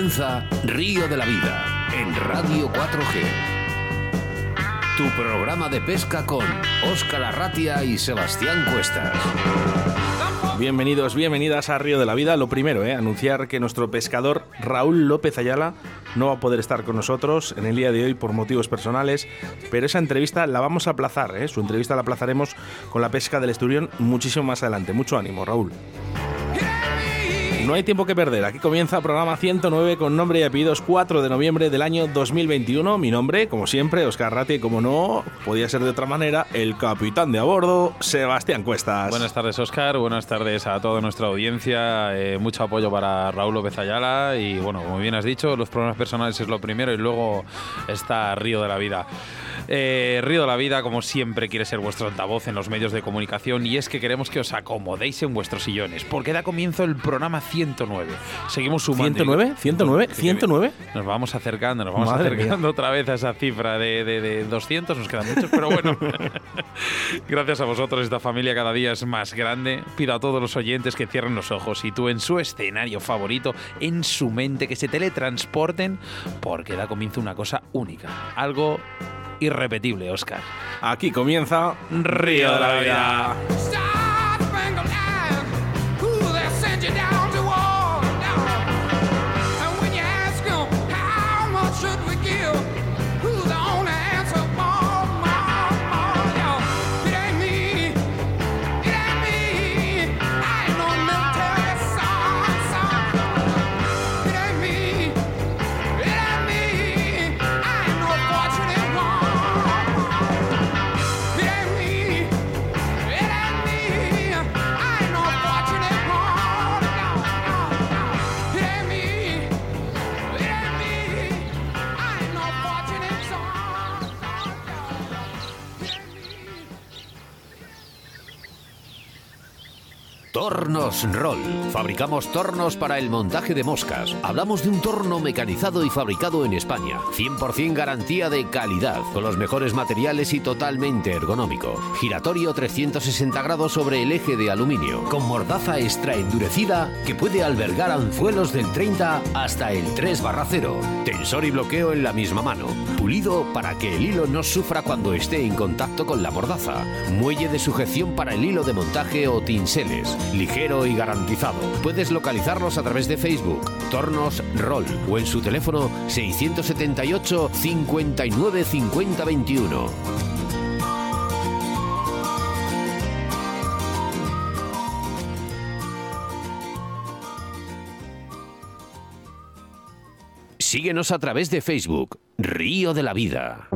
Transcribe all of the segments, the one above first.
Comienza Río de la Vida en Radio 4G. Tu programa de pesca con Óscar Arratia y Sebastián Cuestas. Bienvenidos, bienvenidas a Río de la Vida. Lo primero, eh, anunciar que nuestro pescador Raúl López Ayala no va a poder estar con nosotros en el día de hoy por motivos personales, pero esa entrevista la vamos a aplazar. Eh. Su entrevista la aplazaremos con la pesca del esturión muchísimo más adelante. Mucho ánimo, Raúl. No hay tiempo que perder. Aquí comienza programa 109 con nombre y apellidos 4 de noviembre del año 2021. Mi nombre, como siempre, Oscar Ratti, como no, podía ser de otra manera, el capitán de a bordo, Sebastián Cuestas. Buenas tardes, Oscar. Buenas tardes a toda nuestra audiencia. Eh, mucho apoyo para Raúl López Ayala. Y bueno, como bien has dicho, los problemas personales es lo primero y luego está Río de la Vida. Eh, Río de la Vida, como siempre, quiere ser vuestro altavoz en los medios de comunicación y es que queremos que os acomodéis en vuestros sillones, porque da comienzo el programa 109. Seguimos sumando. ¿109? ¿109? ¿109? Nos vamos acercando, nos vamos acercando otra vez a esa cifra de, de 200, nos quedan muchos, pero bueno. Gracias a vosotros, esta familia cada día es más grande. Pido a todos los oyentes que cierren los ojos y tú en su escenario favorito, en su mente, que se teletransporten, porque da comienzo una cosa única. Algo irrepetible, Oscar. Aquí comienza Río de la Vida. Tornos Roll. Fabricamos tornos para el montaje de moscas. Hablamos de un torno mecanizado y fabricado en España. 100% garantía de calidad, con los mejores materiales y totalmente ergonómico. Giratorio 360 grados sobre el eje de aluminio, con mordaza extra endurecida que puede albergar anzuelos del 30 hasta el 3 barra 0. Tensor y bloqueo en la misma mano. Para que el hilo no sufra cuando esté en contacto con la mordaza. Muelle de sujeción para el hilo de montaje o tinseles ligero y garantizado. Puedes localizarlos a través de Facebook, Tornos Roll o en su teléfono 678 59 50 21. Síguenos a través de Facebook, Río de la Vida.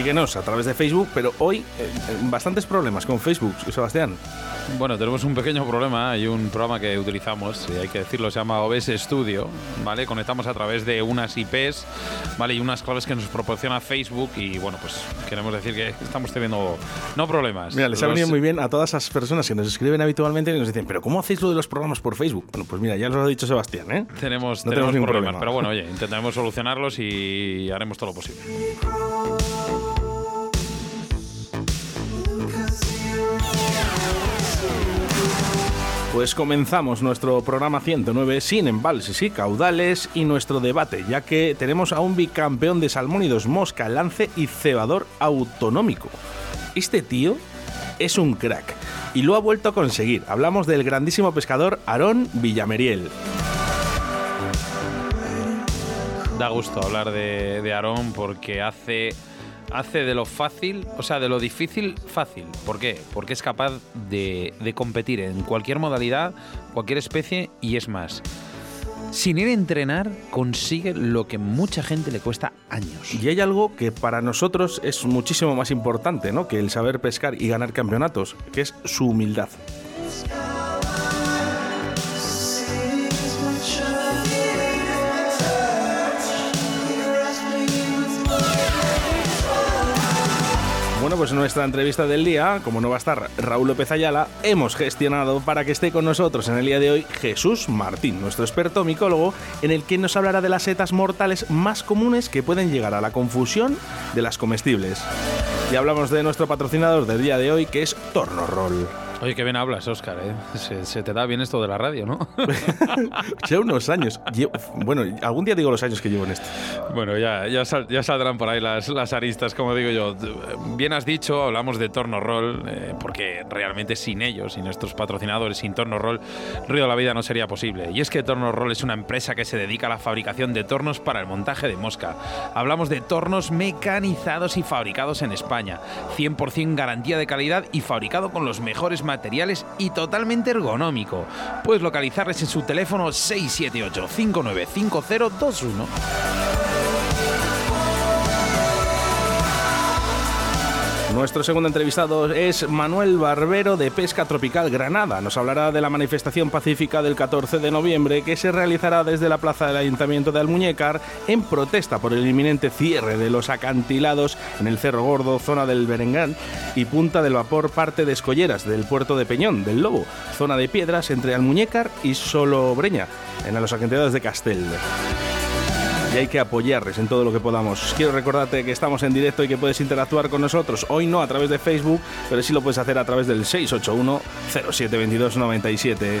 síguenos a través de Facebook, pero hoy eh, eh, bastantes problemas con Facebook, Sebastián. Bueno, tenemos un pequeño problema. Hay un programa que utilizamos, hay que decirlo, se llama OBS Studio, ¿vale? Conectamos a través de unas IPs, ¿vale? Y unas claves que nos proporciona Facebook y, bueno, pues queremos decir que estamos teniendo no problemas. Mira, les ha venido muy bien a todas esas personas que nos escriben habitualmente y nos dicen, pero ¿cómo hacéis lo de los programas por Facebook? Bueno, pues mira, ya nos lo ha dicho Sebastián, ¿eh? Tenemos, no tenemos, ningún problema. Pero bueno, oye, intentaremos solucionarlos y haremos todo lo posible. Pues comenzamos nuestro programa 109 sin embalses y caudales y nuestro debate, ya que tenemos a un bicampeón de salmónidos, mosca, lance y cebador autonómico. Este tío es un crack y lo ha vuelto a conseguir. Hablamos del grandísimo pescador Aarón Villameriel. Da gusto hablar de, de Aarón porque hace hace de lo fácil, o sea, de lo difícil, fácil. ¿Por qué? Porque es capaz de, competir en cualquier modalidad, cualquier especie y es más. Sin ir a entrenar, consigue lo que mucha gente le cuesta años. Y hay algo que para nosotros es muchísimo más importante, ¿no? Que el saber pescar y ganar campeonatos, que es su humildad. Bueno, pues nuestra entrevista del día, como no va a estar Raúl López Ayala, hemos gestionado para que esté con nosotros en el día de hoy Jesús Martín, nuestro experto micólogo, en el que nos hablará de las setas mortales más comunes que pueden llegar a la confusión de las comestibles. Y hablamos de nuestro patrocinador del día de hoy, que es Torno Roll. Oye, qué bien hablas, Óscar, ¿eh? se, te da bien esto de la radio, ¿no? ya unos años. bueno, algún día digo los años que llevo en esto. Bueno, ya, ya, saldrán por ahí las, las, aristas, como digo yo. Bien has dicho, hablamos de Torno Roll, eh, porque realmente sin ellos, sin nuestros patrocinadores, sin Torno Roll, Río de la Vida no sería posible. Y es que Torno Roll es una empresa que se dedica a la fabricación de tornos para el montaje de mosca. Hablamos de tornos mecanizados y fabricados en España. 100% garantía de calidad y fabricado con los mejores materiales y totalmente ergonómico. Puedes localizarles en su teléfono 678 595021. Nuestro segundo entrevistado es Manuel Barbero de Pesca Tropical Granada. Nos hablará de la manifestación pacífica del 14 de noviembre que se realizará desde la plaza del Ayuntamiento de Almuñécar en protesta por el inminente cierre de los acantilados en el Cerro Gordo, zona del Berengán y Punta del Vapor, parte de Escolleras del puerto de Peñón del Lobo, zona de piedras entre Almuñécar y Solobreña, en los acantilados de Castel y hay que apoyarles en todo lo que podamos. Quiero recordarte que estamos en directo y que puedes interactuar con nosotros. Hoy no a través de Facebook, pero sí lo puedes hacer a través del 681 072297.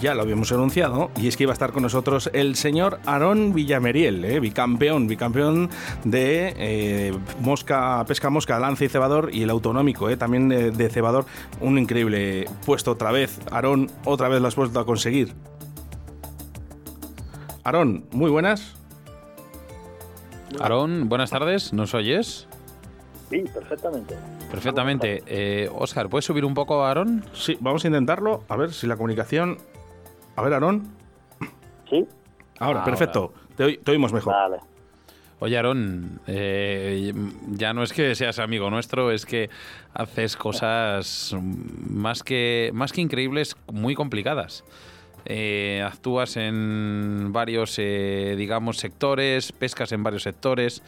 Ya lo habíamos anunciado, y es que iba a estar con nosotros el señor Aarón Villameriel, eh, bicampeón, bicampeón de eh, mosca, pesca mosca, lance y cebador, y el autonómico, eh, también de, cebador. Un increíble puesto otra vez. Aarón, otra vez lo has vuelto a conseguir. Aarón, muy buenas. Aarón, buenas tardes, ¿nos oyes? Sí, perfectamente. Perfectamente. Oscar, ¿puedes subir un poco a Aarón? Sí, vamos a intentarlo. A ver si la comunicación a ver, Aarón. Sí. Ahora, perfecto. Te, oímos mejor. Vale. Oye, Aarón, eh, ya no es que seas amigo nuestro, es que haces cosas más que, más que increíbles, muy complicadas. Eh, actúas en varios, eh, digamos, sectores, pescas en varios sectores,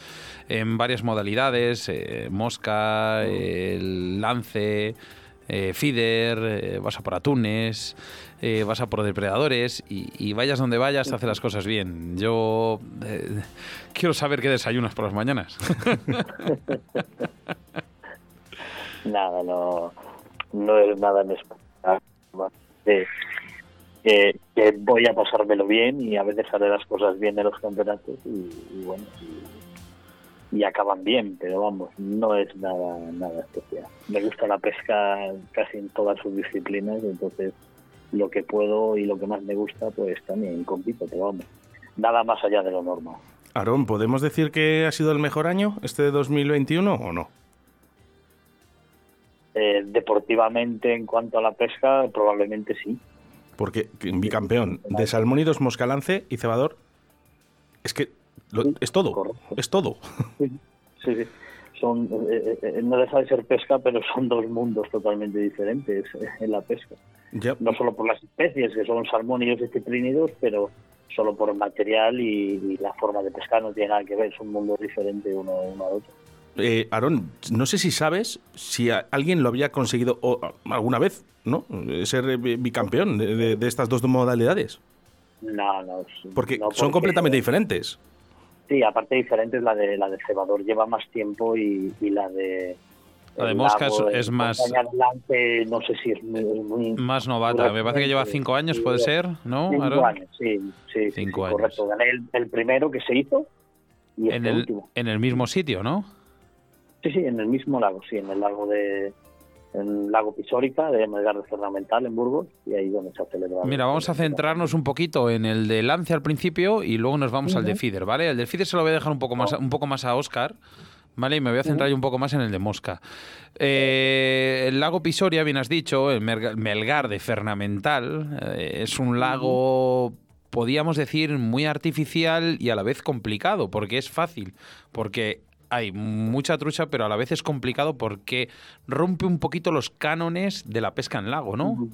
en varias modalidades, mosca, el lance, feeder, vas a por atunes. Eh, vas a por depredadores y, vayas donde vayas, hace las cosas bien. Yo eh, quiero saber qué desayunas por las mañanas. nada, no, no es nada en eh, que, voy a pasármelo bien y a veces haré las cosas bien en los campeonatos y, bueno, acaban bien, pero vamos, no es nada, nada especial. Me gusta la pesca casi en todas sus disciplinas, entonces lo que puedo y lo que más me gusta, pues también compito, pero vamos, nada más allá de lo normal. Aarón, ¿podemos decir que ha sido el mejor año este 2021 o no? Eh, deportivamente, en cuanto a la pesca, probablemente sí. Porque bicampeón de salmónidos, moscalance y cebador, es que es todo, es todo. Sí, sí, Son, eh, eh, no deja de ser pesca, pero son dos mundos totalmente diferentes en la pesca. No solo por las especies, que son salmónidos y ciprínidos, pero solo por el material y, la forma de pescar no tiene nada que ver, es un mundo diferente uno, uno al otro. Eh, Aarón, no sé si sabes si alguien lo había conseguido alguna vez, ¿no? Ser bicampeón de, estas dos modalidades. No, no. Porque, son completamente diferentes. Sí, aparte diferente es la de la de cebador lleva más tiempo y, y la de La de Mosca es, más... no sé si es muy... más novata, me parece que lleva cinco años, puede ser, ¿no? Cinco años, sí, sí, cinco años. correcto. Gané el, primero que se hizo y en, el, en el mismo sitio, ¿no? Sí, sí, en el mismo lago, sí, en el lago de, en lago Pisórica de Melgar de Fernamental en Burgos y ahí donde se ha celebrado. Mira, vamos a centrarnos un poquito en el de Lance al principio y luego nos vamos al de Fider, ¿vale? El de Fider se lo voy a dejar un poco más, un poco más a Oscar. ¿Vale? Y me voy a centrar un poco más en el de Mosca. Eh, el lago Pisoria, bien has dicho, el Melgar de Fernamental, eh, es un lago podíamos decir, muy artificial y a la vez complicado, porque es fácil, porque hay mucha trucha, pero a la vez es complicado porque rompe un poquito los cánones de la pesca en lago, ¿no?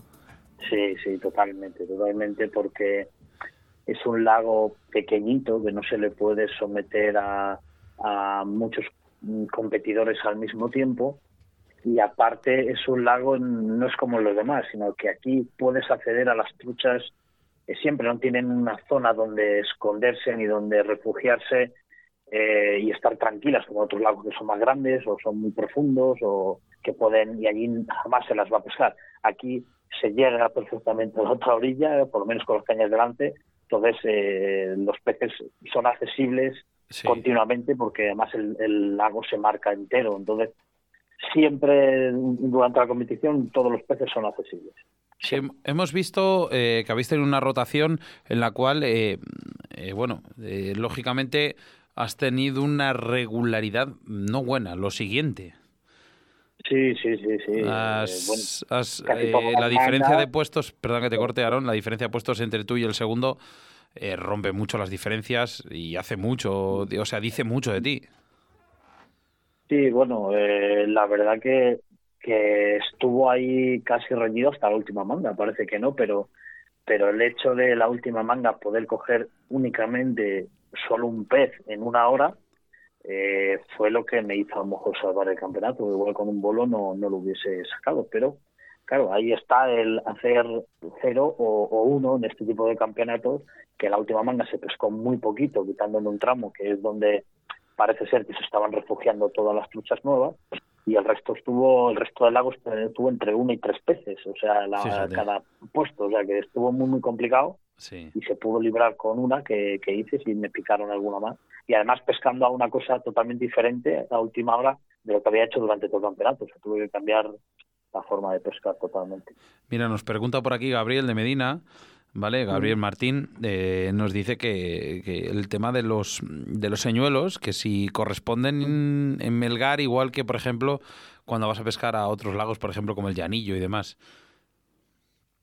Sí, sí, totalmente, totalmente, porque es un lago pequeñito que no se le puede someter a, muchos competidores al mismo tiempo y aparte es un lago no es como los demás, sino que aquí puedes acceder a las truchas que siempre no tienen una zona donde esconderse ni donde refugiarse eh, y estar tranquilas como otros lagos que son más grandes o son muy profundos o que pueden y allí jamás se las va a pescar. Aquí se llega perfectamente a la otra orilla, por lo menos con las cañas delante, entonces eh, los peces son accesibles continuamente porque además el, lago se marca entero, entonces siempre durante la competición todos los peces son accesibles. Sí, hemos visto eh, que habéis tenido una rotación en la cual, bueno, lógicamente has tenido una regularidad no buena. Lo siguiente. Sí, sí, sí, sí. Eh, la diferencia de puestos, perdón que te corte, Aaron, la diferencia de puestos entre tú y el segundo eh, rompe mucho las diferencias y hace mucho, o sea, dice mucho de ti. Sí, bueno, eh, la verdad que, que estuvo ahí casi reñido hasta la última manga, parece que no, pero, pero el hecho de la última manga poder coger únicamente solo un pez en una hora eh, fue lo que me hizo a lo mejor salvar el campeonato. Igual con un bolo no, no lo hubiese sacado, pero claro, ahí está el hacer cero o, uno en este tipo de campeonatos, que la última manga se pescó muy poquito, quitándome un tramo, que es donde parece ser que se estaban refugiando todas las truchas nuevas, y el resto estuvo, el resto del lago estuvo entre uno y tres peces, o sea, cada puesto, o sea que estuvo muy, muy complicado y se pudo librar con una que, hice y me picaron alguna más. Y además pescando a una cosa totalmente diferente a última hora de lo que había hecho durante todo el campeonato. O sea, tuve que cambiar la forma de pescar totalmente. Mira, nos pregunta por aquí Gabriel de Medina. ¿vale? Gabriel Martín eh, nos dice que, el tema de los, de los señuelos, que si corresponden en Melgar, igual que, por ejemplo, cuando vas a pescar a otros lagos, por ejemplo, como el Llanillo y demás.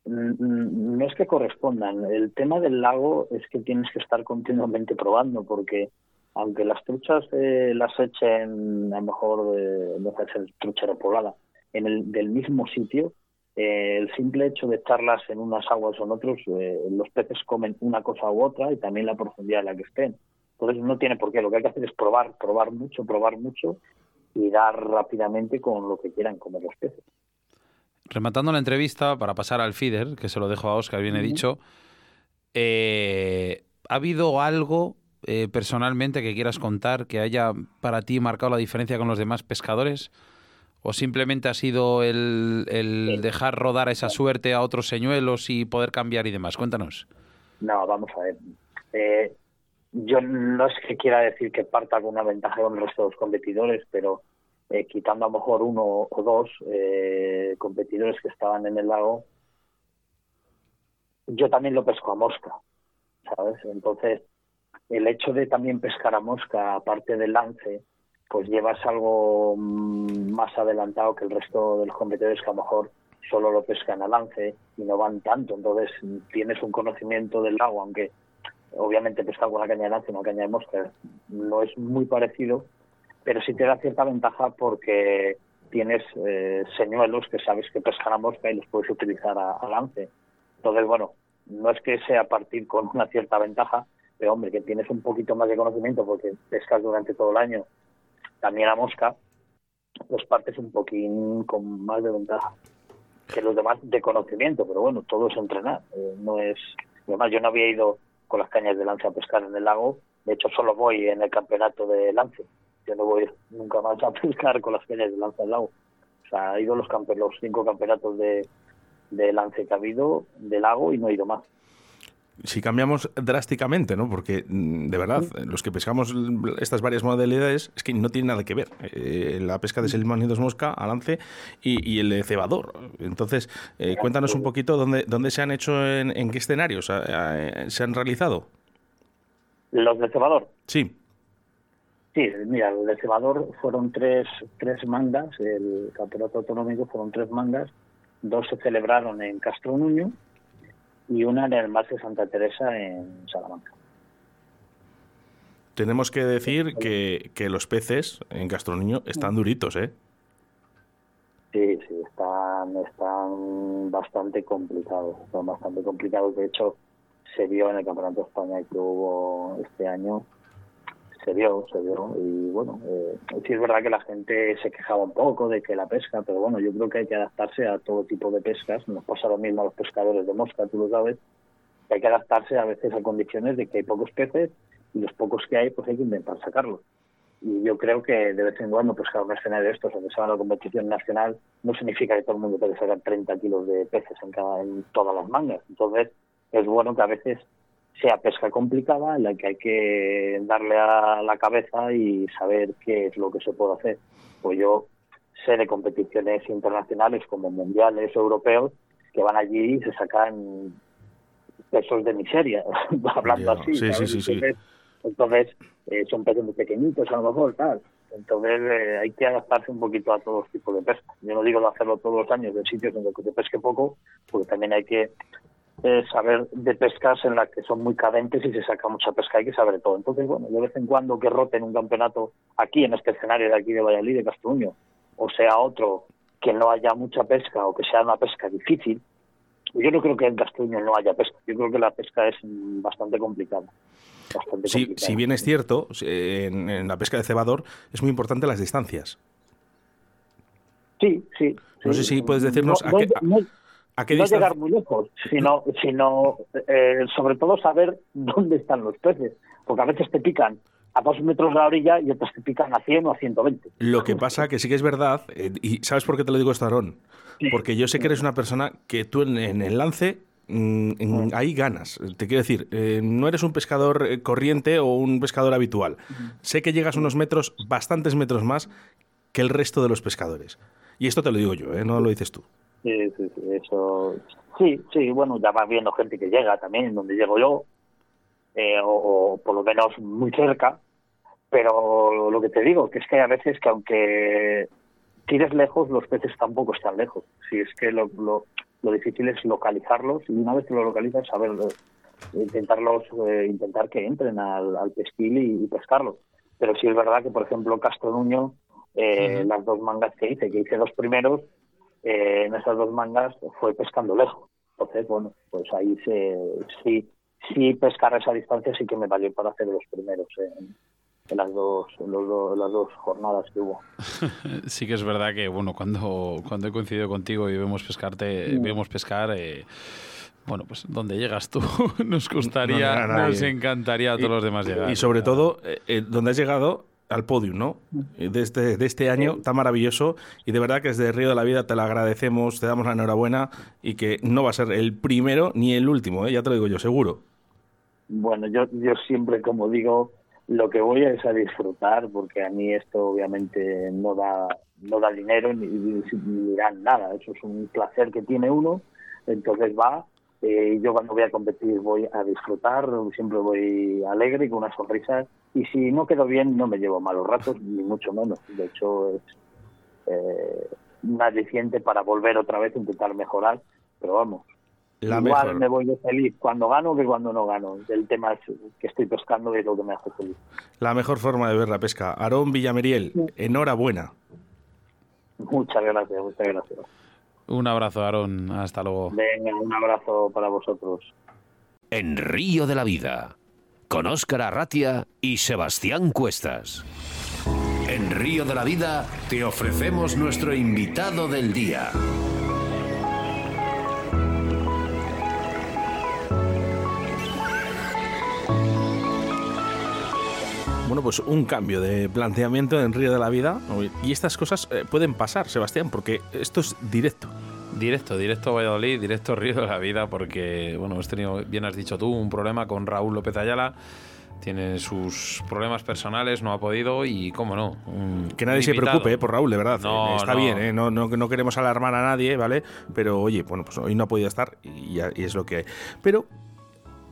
Mm, no es que correspondan. El tema del lago es que tienes que estar continuamente probando, porque aunque las truchas eh, las echen, a lo mejor, eh, no puede ser truchera poblada, en el del mismo sitio, eh, el simple hecho de echarlas en unas aguas o en otros, eh, los peces comen una cosa u otra y también la profundidad en la que estén. Entonces no tiene por qué. Lo que hay que hacer es probar, probar mucho, probar mucho y dar rápidamente con lo que quieran comer los peces. Rematando la entrevista, para pasar al feeder, que se lo dejo a Oscar, bien he dicho, eh, ¿ha habido algo eh, personalmente que quieras contar que haya para ti marcado la diferencia con los demás pescadores? ¿O simplemente ha sido el, dejar rodar esa suerte a otros señuelos y poder cambiar y demás? Cuéntanos. No, vamos a ver. Eh, yo no es que quiera decir que parta con una ventaja con resto competidores, pero eh, quitando a lo mejor uno o dos eh, competidores que estaban en el lago, yo también lo pesco a mosca, ¿sabes? Entonces, el hecho de también pescar a mosca, aparte del lance, pues llevas algo más adelantado que el resto de los competidores que a lo mejor solo lo pescan a lance y no van tanto. Entonces, tienes un conocimiento del lago, aunque obviamente pescar con una caña de lance y una caña de mosca no es muy parecido, pero sí te da cierta ventaja porque tienes eh, señuelos que sabes que pescan a mosca y los puedes utilizar a, lance. Entonces, bueno, no es que sea partir con una cierta ventaja, pero hombre, que tienes un poquito más de conocimiento porque pescas durante todo el año también a mosca, pues partes un poquín con más de ventaja que los demás de conocimiento, pero bueno, todo es entrenar, eh, no es... Además, yo no había ido con las cañas de lance a pescar en el lago, de hecho solo voy en el campeonato de lance, yo no voy nunca más a pescar con las cañas de lanza al lago. O sea, ha ido los, los cinco campeonatos de, de lance que ha habido del lago y no he ido más si cambiamos drásticamente, ¿no? Porque mm, de verdad, los que pescamos estas varias modalidades es que no tiene nada que ver. Eh, la pesca de Selman y dos mosca, a lance y, el de cebador. Entonces, eh, cuéntanos un poquito dónde, dónde se han hecho, en, en qué escenarios se han realizado. ¿Los de cebador? Sí. Sí, mira, los de cebador fueron tres, tres mangas, el campeonato autonómico fueron tres mangas, dos se celebraron en Castro Nuño y una en el Mar de Santa Teresa en Salamanca. Tenemos que decir que, que los peces en Niño están duritos, ¿eh? Sí, sí, están, están bastante complicados, son bastante complicados. De hecho, se vio en el Campeonato de España que hubo este año se vio, se vio. Y bueno, eh, sí es verdad que la gente se quejaba un poco de que la pesca, pero bueno, yo creo que hay que adaptarse a todo tipo de pescas. Nos pasa lo mismo a los pescadores de mosca, tú lo sabes. Hay que adaptarse a veces a condiciones de que hay pocos peces y los pocos que hay, pues hay que intentar sacarlos. Y yo creo que de vez en cuando pescar un escenario de estos, aunque sea una competición nacional, no significa que todo el mundo puede sacar 30 kilos de peces en, cada, en todas las mangas. Entonces, es bueno que a veces sea pesca complicada en la que hay que darle a la cabeza y saber qué es lo que se puede hacer. Pues yo sé de competiciones internacionales como mundiales europeos que van allí y se sacan pesos de miseria, hablando así. Sí, sí, sí, entonces, eh, son peces muy pequeñitos a lo mejor, tal. Entonces eh, hay que adaptarse un poquito a todos los tipos de pesca. Yo no digo de hacerlo todos los años en sitios en los que se pesque poco, porque también hay que saber de pescas en las que son muy cadentes y se saca mucha pesca, hay que saber todo. Entonces, bueno, de vez en cuando que roten un campeonato aquí, en este escenario de aquí de Valladolid, de Castruño, o sea otro que no haya mucha pesca o que sea una pesca difícil, yo no creo que en Castruño no haya pesca, yo creo que la pesca es bastante complicada. sí, si bien es cierto, en, la pesca de cebador es muy importante las distancias. Sí, sí. No sé si puedes decirnos a qué no llegar muy lejos, sino, sino eh, sobre todo saber dónde están los peces, porque a veces te pican a dos metros de la orilla y otras te pican a 100 o a 120. Lo que pasa que sí que es verdad, eh, y ¿sabes por qué te lo digo esto, Aarón? Porque yo sé que eres una persona que tú en, el lance mm, mm. ahí ganas. Te quiero decir, eh, no eres un pescador corriente o un pescador habitual. Sé que llegas unos metros, bastantes metros más que el resto de los pescadores. Y esto te lo digo yo, no lo dices tú. Sí, sí, sí, eso. Sí, sí, bueno, ya va viendo gente que llega también, donde llego yo, eh, o, por lo menos muy cerca, pero lo que te digo, que es que hay a veces que aunque tires lejos, los peces tampoco están lejos. Si es que lo, lo, lo difícil es localizarlos y una vez que lo localizas, saber intentarlos, eh, intentar que entren al, al pesquil y, pescarlos. Pero sí es verdad que, por ejemplo, Castro Nuño, eh, las dos mangas que hice, que hice los primeros, eh, en esas dos mangas fue pescando lejos. Entonces, bueno, pues ahí se, sí, sí pescar esa distancia sí que me valió para hacer los primeros en, las dos, las dos jornadas que hubo. sí que es verdad que, bueno, cuando, cuando he coincidido contigo y vemos pescarte, vemos pescar... Eh, bueno, pues donde llegas tú nos gustaría, nos encantaría a todos los demás llegar. Y sobre todo, eh, donde has llegado al podium, ¿no? De este, de este año tan maravilloso. Y de verdad que desde Río de la Vida te lo agradecemos, te damos la enhorabuena y que no va a ser el primero ni el último, ¿eh? ya te lo digo yo, seguro. Bueno, yo, yo siempre, como digo, lo que voy es a disfrutar porque a mí esto obviamente no da, no da dinero ni, ni, dan nada, eso es un placer que tiene uno, entonces va eh, yo cuando voy a competir voy a disfrutar, siempre voy alegre, con una sonrisa, y si no quedo bien no me llevo malos ratos, ni mucho menos. De hecho, es eh, un aliciente para volver otra vez a intentar mejorar, pero vamos. igual me voy feliz cuando gano que cuando no gano. El tema es que estoy pescando y es lo que me hace feliz. La mejor forma de ver la pesca. Aarón Villameriel, enhorabuena. Muchas gracias, muchas gracias. Un abrazo, Aaron. Hasta luego. Venga, un abrazo para vosotros. En Río de la Vida, con Óscar Arratia y Sebastián Cuestas. En Río de la Vida te ofrecemos nuestro invitado del día. bueno, pues un cambio de planteamiento en Río de la Vida. Y estas cosas eh, pueden pasar, Sebastián, porque esto es directo. Directo, directo a Valladolid, directo Río de la Vida, porque, bueno, hemos tenido, bien has dicho tú, un problema con Raúl López Ayala tiene sus problemas personales, no ha podido y cómo no. que nadie se preocupe eh, por Raúl, de verdad. Eh, está bien, eh, no, no, no, queremos alarmar a nadie, ¿vale? Pero oye, bueno, pues hoy no ha podido estar y, y es lo que hay. Pero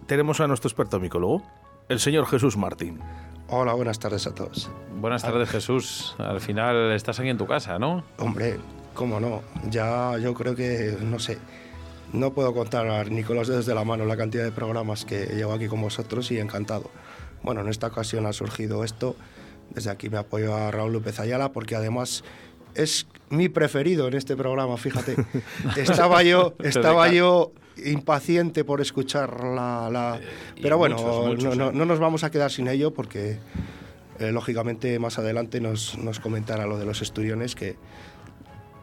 tenemos a nuestro experto micólogo, el señor Jesús Martín. Hola, buenas tardes a todos. Buenas tardes, Jesús. Al final estás aquí en tu casa, ¿no? Hombre, cómo no. Ya yo creo que, no sé, no puedo contar ni con los dedos de la mano la cantidad de programas que llevo aquí con vosotros y encantado. Bueno, en esta ocasión ha surgido esto. Desde aquí me apoyo a Raúl López Ayala porque además es mi preferido en este programa, fíjate. Estaba yo, estaba yo impaciente por escuchar la... Eh, Pero bueno, no, nos vamos a quedar sin ello porque eh, lógicamente más adelante nos, nos comentará lo de los esturiones que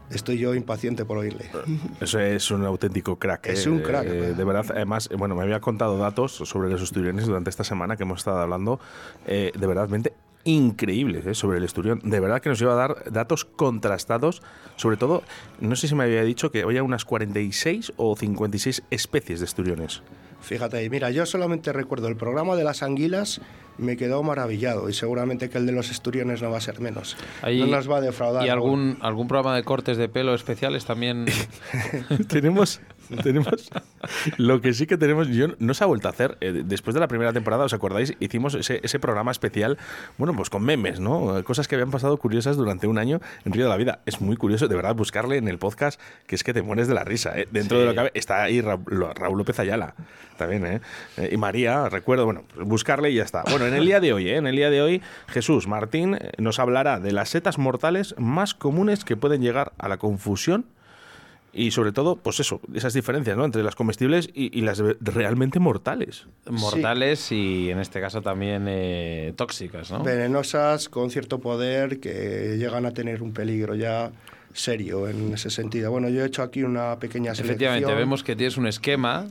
estoy yo impaciente por oírle. Eso es un auténtico crack. Es un crack. Eh, de verdad, además, bueno, me había contado datos sobre los estudiones durante esta semana que hemos estado hablando, eh, de verdad, increíbles eh, sobre el esturión. De verdad que nos iba a dar datos contrastados, sobre todo, no sé si me había dicho que había unas 46 o 56 especies de esturiones. Fíjate, mira, yo solamente recuerdo el programa de las anguilas, me quedó maravillado y seguramente que el de los esturiones no va a ser menos. no nos va a defraudar. ¿Y algún, algún programa de cortes de pelo especiales también? Tenemos tenemos. Lo que sí que tenemos, yo no se ha vuelto a hacer. Eh, después de la primera temporada, ¿os acordáis? Hicimos ese, ese, programa especial, bueno, pues con memes, ¿no? Cosas que habían pasado curiosas durante un año en Río de la Vida. Es muy curioso, de verdad, buscarle en el podcast, que es que te mueres de la risa. ¿eh? Dentro de lo que está ahí Raúl López Ayala, también, ¿eh? ¿eh? Y María, recuerdo, bueno, pues buscarle y ya está. Bueno, en el día de hoy, ¿eh? En el día de hoy, Jesús Martín nos hablará de las setas mortales más comunes que pueden llegar a la confusión y sobre todo, pues eso, esas diferencias ¿no? entre las comestibles y, las realmente mortales. Mortales y en este caso también eh, tóxicas, ¿no? Venenosas, con cierto poder, que llegan a tener un peligro ya serio en ese sentido. Bueno, yo he hecho aquí una pequeña selección. Efectivamente, vemos que tienes un esquema.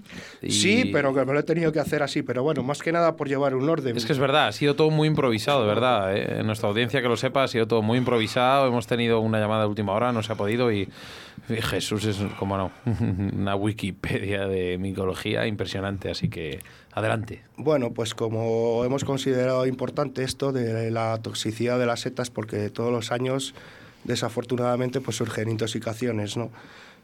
Sí, pero que me lo he tenido que hacer así, pero bueno, más que nada por llevar un orden. Es que es verdad, ha sido todo muy improvisado, de verdad. ¿eh? En nuestra audiencia que lo sepa, ha sido todo muy improvisado. Hemos tenido una llamada de última hora, no se ha podido y Jesús es, como no, una Wikipedia de micología impresionante, así que adelante. Bueno, pues como hemos considerado importante esto de la toxicidad de las setas, porque todos los años desafortunadamente pues surgen intoxicaciones, ¿no?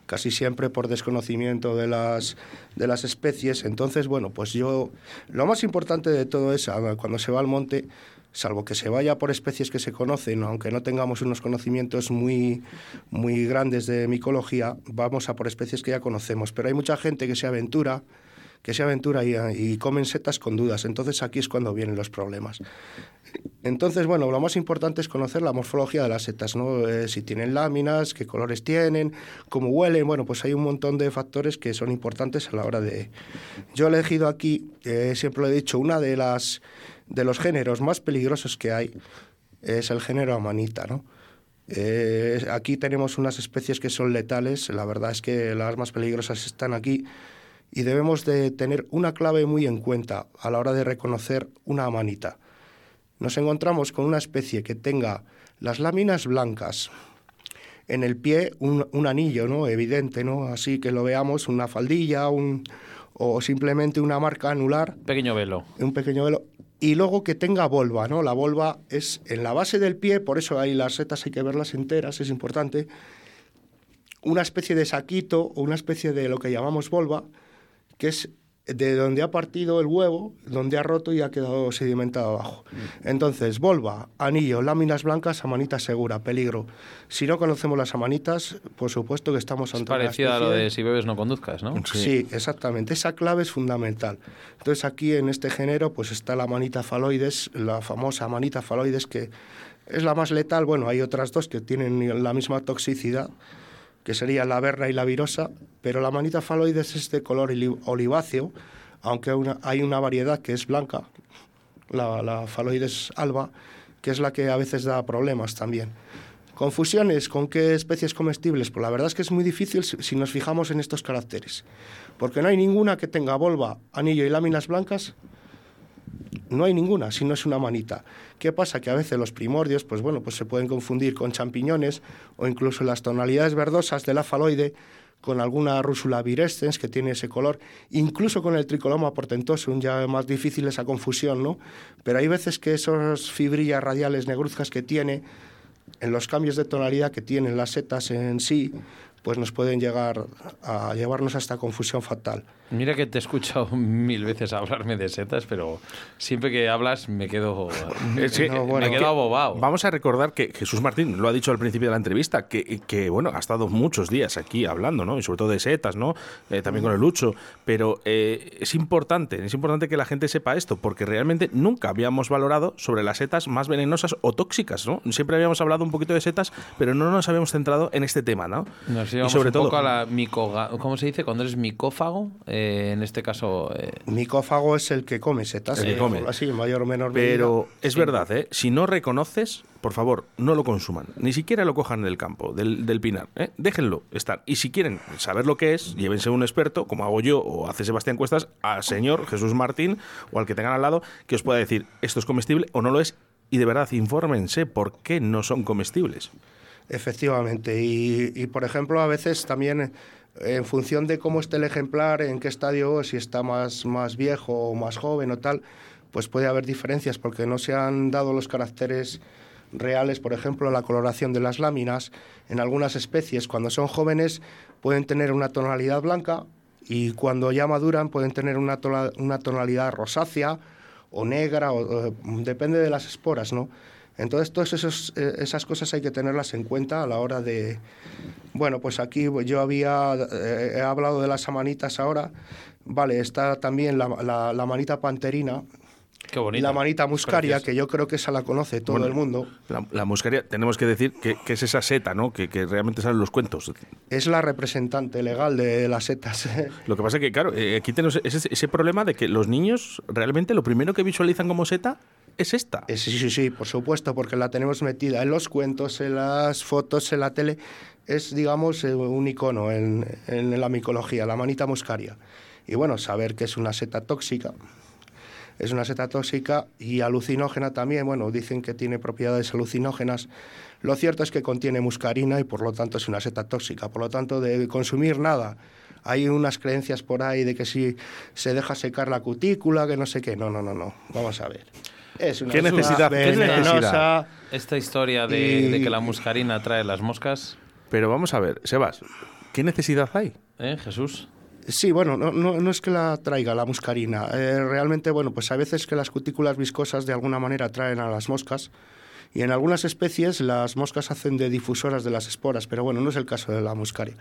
casi siempre por desconocimiento de las, de las especies. Entonces, bueno, pues yo, lo más importante de todo es, cuando se va al monte, salvo que se vaya por especies que se conocen, aunque no tengamos unos conocimientos muy, muy grandes de micología, vamos a por especies que ya conocemos. Pero hay mucha gente que se aventura que se aventura y, y comen setas con dudas. Entonces aquí es cuando vienen los problemas. Entonces, bueno, lo más importante es conocer la morfología de las setas, ¿no? Eh, si tienen láminas, qué colores tienen, cómo huelen, bueno, pues hay un montón de factores que son importantes a la hora de... Yo he elegido aquí, eh, siempre lo he dicho, una de las de los géneros más peligrosos que hay es el género amanita, ¿no? Eh, aquí tenemos unas especies que son letales, la verdad es que las más peligrosas están aquí y debemos de tener una clave muy en cuenta a la hora de reconocer una amanita. Nos encontramos con una especie que tenga las láminas blancas, en el pie un, anillo, ¿no? Evidente, ¿no? Así que lo veamos, una faldilla, un, o simplemente una marca anular. Pequeño velo. Un pequeño velo. Y luego que tenga volva, ¿no? La volva es en la base del pie, por eso ahí las setas hay que verlas enteras, es importante. Una especie de saquito o una especie de lo que llamamos volva, que es de donde ha partido el huevo, donde ha roto y ha quedado sedimentado abajo. Entonces, volva, anillo, láminas blancas, amanita segura, peligro. Si no conocemos las amanitas, por supuesto que estamos ante Es parecido a lo de si bebes no conduzcas, ¿no? Sí. exactamente. Esa clave es fundamental. Entonces, aquí en este género, pues está la amanita faloides, la famosa amanita faloides, que es la más letal. Bueno, hay otras dos que tienen la misma toxicidad que sería la verra y la virosa, pero la manita faloides es de color oliváceo, aunque hay una variedad que es blanca, la, la faloides alba, que es la que a veces da problemas también. Confusiones, ¿con qué especies comestibles? Pues la verdad es que es muy difícil si nos fijamos en estos caracteres, porque no hay ninguna que tenga volva, anillo y láminas blancas, no hay ninguna, si no es una manita. ¿Qué pasa? Que a veces los primordios, pues bueno, pues se pueden confundir con champiñones o incluso las tonalidades verdosas de la faloide con alguna rúsula virescens que tiene ese color, incluso con el tricoloma portentosum, ya más difícil esa confusión, ¿no? Pero hay veces que esas fibrillas radiales negruzcas que tiene, en los cambios de tonalidad que tienen las setas en sí, pues nos pueden llegar a llevarnos a esta confusión fatal. Mira que te he escuchado mil veces hablarme de setas, pero siempre que hablas me quedo, me quedo abobado. Vamos a recordar que Jesús Martín lo ha dicho al principio de la entrevista, que, que bueno, ha estado muchos días aquí hablando, ¿no? Y sobre todo de setas, ¿no? Eh, también con el Lucho. Pero eh, es importante, es importante que la gente sepa esto, porque realmente nunca habíamos valorado sobre las setas más venenosas o tóxicas, ¿no? Siempre habíamos hablado un poquito de setas, pero no nos habíamos centrado en este tema, ¿no? y sobre todo poco a la ¿cómo se dice? Cuando eres micófago. Eh, en este caso... Eh... Micófago es el que come setas, el que come. así, mayor o menor Pero es verdad, ¿eh? si no reconoces, por favor, no lo consuman. Ni siquiera lo cojan del campo, del, del pinar. ¿eh? Déjenlo estar. Y si quieren saber lo que es, llévense un experto, como hago yo o hace Sebastián Cuestas, al señor Jesús Martín o al que tengan al lado, que os pueda decir esto es comestible o no lo es. Y de verdad, infórmense por qué no son comestibles. Efectivamente. Y, y, por ejemplo, a veces también en función de cómo esté el ejemplar, en qué estadio, si está más, más viejo o más joven o tal, pues puede haber diferencias porque no se han dado los caracteres reales, por ejemplo, la coloración de las láminas. En algunas especies, cuando son jóvenes, pueden tener una tonalidad blanca y cuando ya maduran pueden tener una, una tonalidad rosácea o negra, o, depende de las esporas, ¿no? Entonces, todas eh, esas cosas hay que tenerlas en cuenta a la hora de... Bueno, pues aquí yo había eh, he hablado de las amanitas ahora. Vale, está también la, la, manita panterina, Qué bonita. La manita muscaria, que yo creo que esa la conoce todo el mundo. La, muscaria, tenemos que decir que, es esa seta, ¿no? Que, que, realmente salen los cuentos. Es la representante legal de las setas. Lo que pasa es que, claro, eh, aquí tenemos ese, ese, problema de que los niños realmente lo primero que visualizan como seta es esta. Sí, sí, sí, por supuesto, porque la tenemos metida en los cuentos, en las fotos, en la tele. Es, digamos, eh, un icono en, en la micología, la manita muscaria. Y bueno, saber que es una seta tóxica. Es una seta tóxica y alucinógena también. Bueno, dicen que tiene propiedades alucinógenas. Lo cierto es que contiene muscarina y por lo tanto es una seta tóxica. Por lo tanto, de consumir nada. Hay unas creencias por ahí de que si se deja secar la cutícula, que no sé qué. No, no, no, no. Vamos a ver. Es una ¿Qué necesidad? ¿Qué necesidad? Esta historia de, que la muscarina trae las moscas. Pero vamos a ver, Sebas, ¿qué necesidad hay? ¿Eh, Jesús? Sí, bueno, no, no, es que la traiga la muscarina. Eh, realmente, bueno, pues a veces que las cutículas viscosas de alguna manera traen a las moscas. Y en algunas especies las moscas hacen de difusoras de las esporas, pero bueno, no es el caso de la muscaria.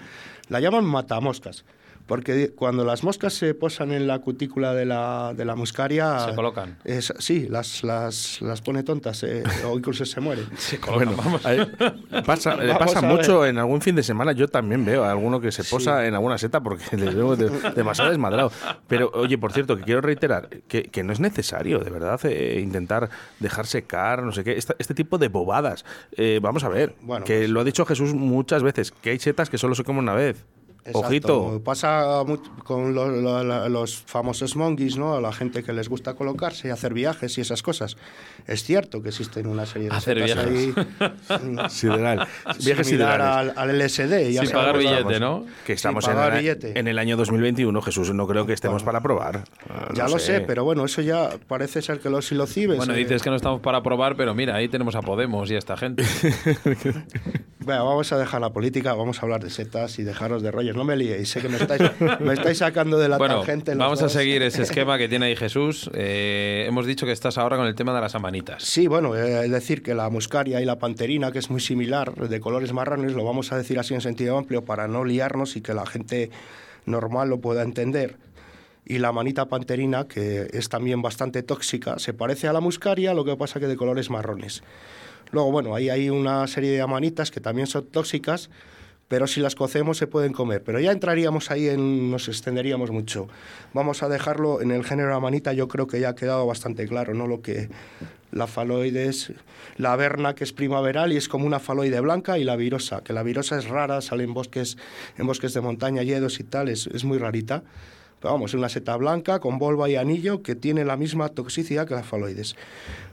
La llaman matamoscas porque cuando las moscas se posan en la cutícula de la, de la muscaria... Se colocan. sí, las, las, las pone tontas eh, o incluso se mueren. Se colocan, vamos. pasa, le pasa mucho en algún fin de semana, yo también veo a alguno que se posa en alguna seta porque le veo demasiado desmadrado. Pero, oye, por cierto, que quiero reiterar que, que no es necesario, de verdad, eh, intentar dejar secar, no sé qué, este, este tipo de bobadas. Eh, vamos a ver, que pues lo ha dicho Jesús muchas veces, que hay setas que solo se comen una vez. Ojito. Pasa con los famosos monkeys, ¿no? A la gente que les gusta colocarse y hacer viajes y esas cosas. Es cierto que existen una serie de hacer viajes. ahí. Sideral. Viajes siderales. Al, al, LSD. Sin pagar billete, ¿no? Que estamos en el, en, el, año 2021, Jesús. No creo que estemos para probar. ya lo sé. pero bueno, eso ya parece ser que los silocibes. Bueno, dices que no estamos para probar, pero mira, ahí tenemos a Podemos y a esta gente. bueno, vamos a dejar la política, vamos a hablar de setas y dejaros de no me liéis, sé que me estáis, me estáis sacando de la bueno, tangente. Vamos a seguir ese esquema que tiene ahí Jesús. Eh, hemos dicho que estás ahora con el tema de las amanitas. Sí, bueno, es decir que la muscaria y la panterina, que es muy similar, de colores marrones, lo vamos a decir así en sentido amplio para no liarnos y que la gente normal lo pueda entender. Y la manita panterina, que es también bastante tóxica, se parece a la muscaria, lo que pasa que de colores marrones. Luego, bueno, ahí hay una serie de amanitas que también son tóxicas, pero si las cocemos se pueden comer. Pero ya entraríamos ahí, en, nos extenderíamos mucho. Vamos a dejarlo en el género amanita, yo creo que ya ha quedado bastante claro, ¿no? Lo que la faloide es la verna, que es primaveral y es como una faloide blanca, y la virosa, que la virosa es rara, sale en bosques, en bosques de montaña, yedos y tal, es, es muy rarita vamos, es una seta blanca con volva y anillo que tiene la misma toxicidad que las faloides.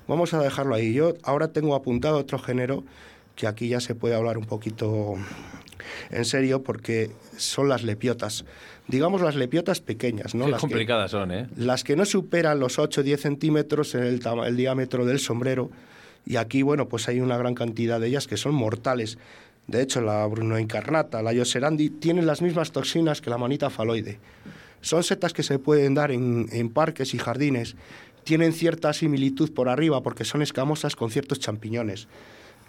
Vamos a dejarlo ahí. Yo ahora tengo apuntado otro género que aquí ya se puede hablar un poquito en serio porque son las lepiotas. Digamos las lepiotas pequeñas, ¿no? Qué las complicadas son, ¿eh? Las que no superan los 8 o 10 centímetros en el, el diámetro del sombrero. Y aquí, bueno, pues hay una gran cantidad de ellas que son mortales. De hecho, la Bruno incarnata, la Yoserandi, tienen las mismas toxinas que la manita faloide. Son setas que se pueden dar en, en parques y jardines. Tienen cierta similitud por arriba porque son escamosas con ciertos champiñones.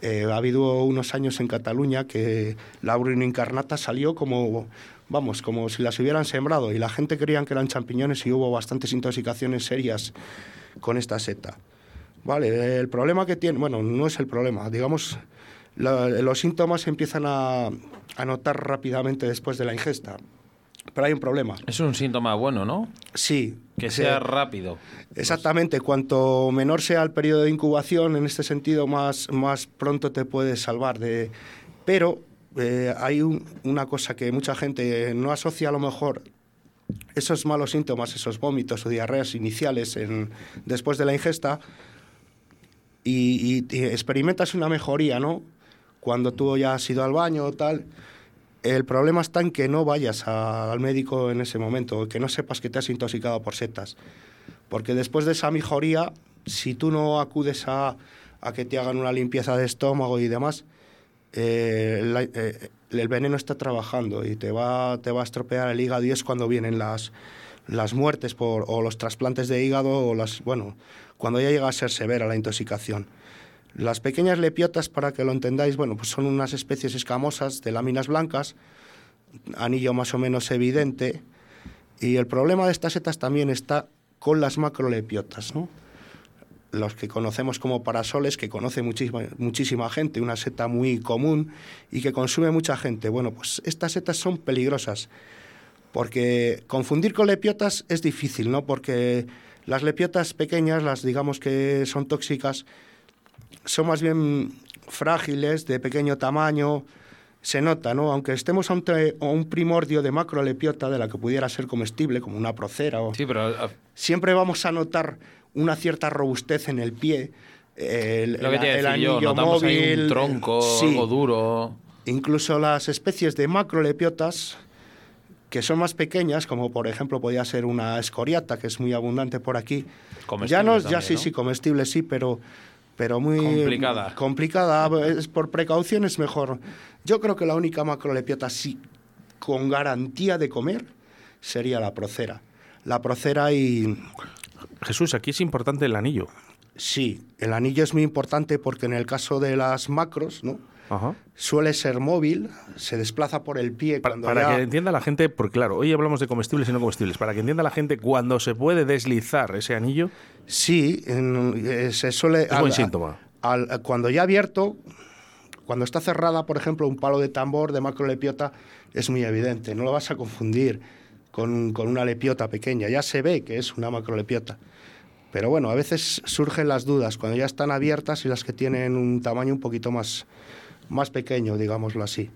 Eh, ha habido unos años en Cataluña que la Bruno incarnata salió como, vamos, como si las hubieran sembrado y la gente creía que eran champiñones y hubo bastantes intoxicaciones serias con esta seta. Vale, el problema que tiene, bueno, no es el problema, digamos, los síntomas se empiezan a notar rápidamente después de la ingesta. Pero hay un problema. Es un síntoma bueno, ¿no? Sí. Que se- sea rápido. Exactamente, cuanto menor sea el periodo de incubación, en este sentido, más, más pronto te puedes salvar. De... Pero eh, hay un- una cosa que mucha gente no asocia a lo mejor esos malos síntomas, esos vómitos o diarreas iniciales en- después de la ingesta y, y- y experimentas una mejoría, ¿no? Cuando tú ya has ido al baño o tal. El problema está en que no vayas al médico en ese momento, que no sepas que te has intoxicado por setas. Porque después de esa mejoría, si tú no acudes a, que te hagan una limpieza de estómago y demás, eh, eh, el veneno está trabajando y te va, te va a estropear el hígado y es cuando vienen las, las muertes por, o los trasplantes de hígado o las, bueno, cuando ya llega a ser severa la intoxicación. Las pequeñas lepiotas, para que lo entendáis, bueno, pues son unas especies escamosas de láminas blancas, anillo más o menos evidente, y el problema de estas setas también está con las macrolepiotas, ¿no? Los que conocemos como parasoles, que conoce muchísima, muchísima gente, una seta muy común y que consume mucha gente. Bueno, pues estas setas son peligrosas, porque confundir con lepiotas es difícil, ¿no? Porque las lepiotas pequeñas, las digamos que son tóxicas, son más bien frágiles, de pequeño tamaño, se nota, ¿no? Aunque estemos ante un primordio de macrolepiota de la que pudiera ser comestible, como una procera, o... Sí, pero ah, siempre vamos a notar una cierta robustez en el pie. El, lo que te el yo, anillo ahí móvil, un tronco, sí. algo duro. Incluso las especies de macrolepiotas, que son más pequeñas, como por ejemplo podría ser una escoriata, que es muy abundante por aquí. Comestible ya no, ya sí, ¿no? sí, comestible sí, pero, pero muy Complicada. Complicada, es por precaución es mejor. Yo creo que la única macrolepiota sí, con garantía de comer, sería la procera. La procera y Jesús, aquí es importante el anillo. sí, el anillo es muy importante porque en el caso de las macros, ¿no? Ajá. suele ser móvil, se desplaza por el pie Para, cuando para ya- que entienda la gente, porque claro, hoy hablamos de comestibles y no comestibles, para que entienda la gente cuando se puede deslizar ese anillo, Sí, en- eh, se suele... Es buen síntoma. al- cuando ya abierto, cuando está cerrada, por ejemplo, un palo de tambor de macrolepiota, es muy evidente, no lo vas a confundir con, con una lepiota pequeña, ya se ve que es una macrolepiota. Pero bueno, a veces surgen las dudas cuando ya están abiertas y las que tienen un tamaño un poquito más, más pequeño, digámoslo así.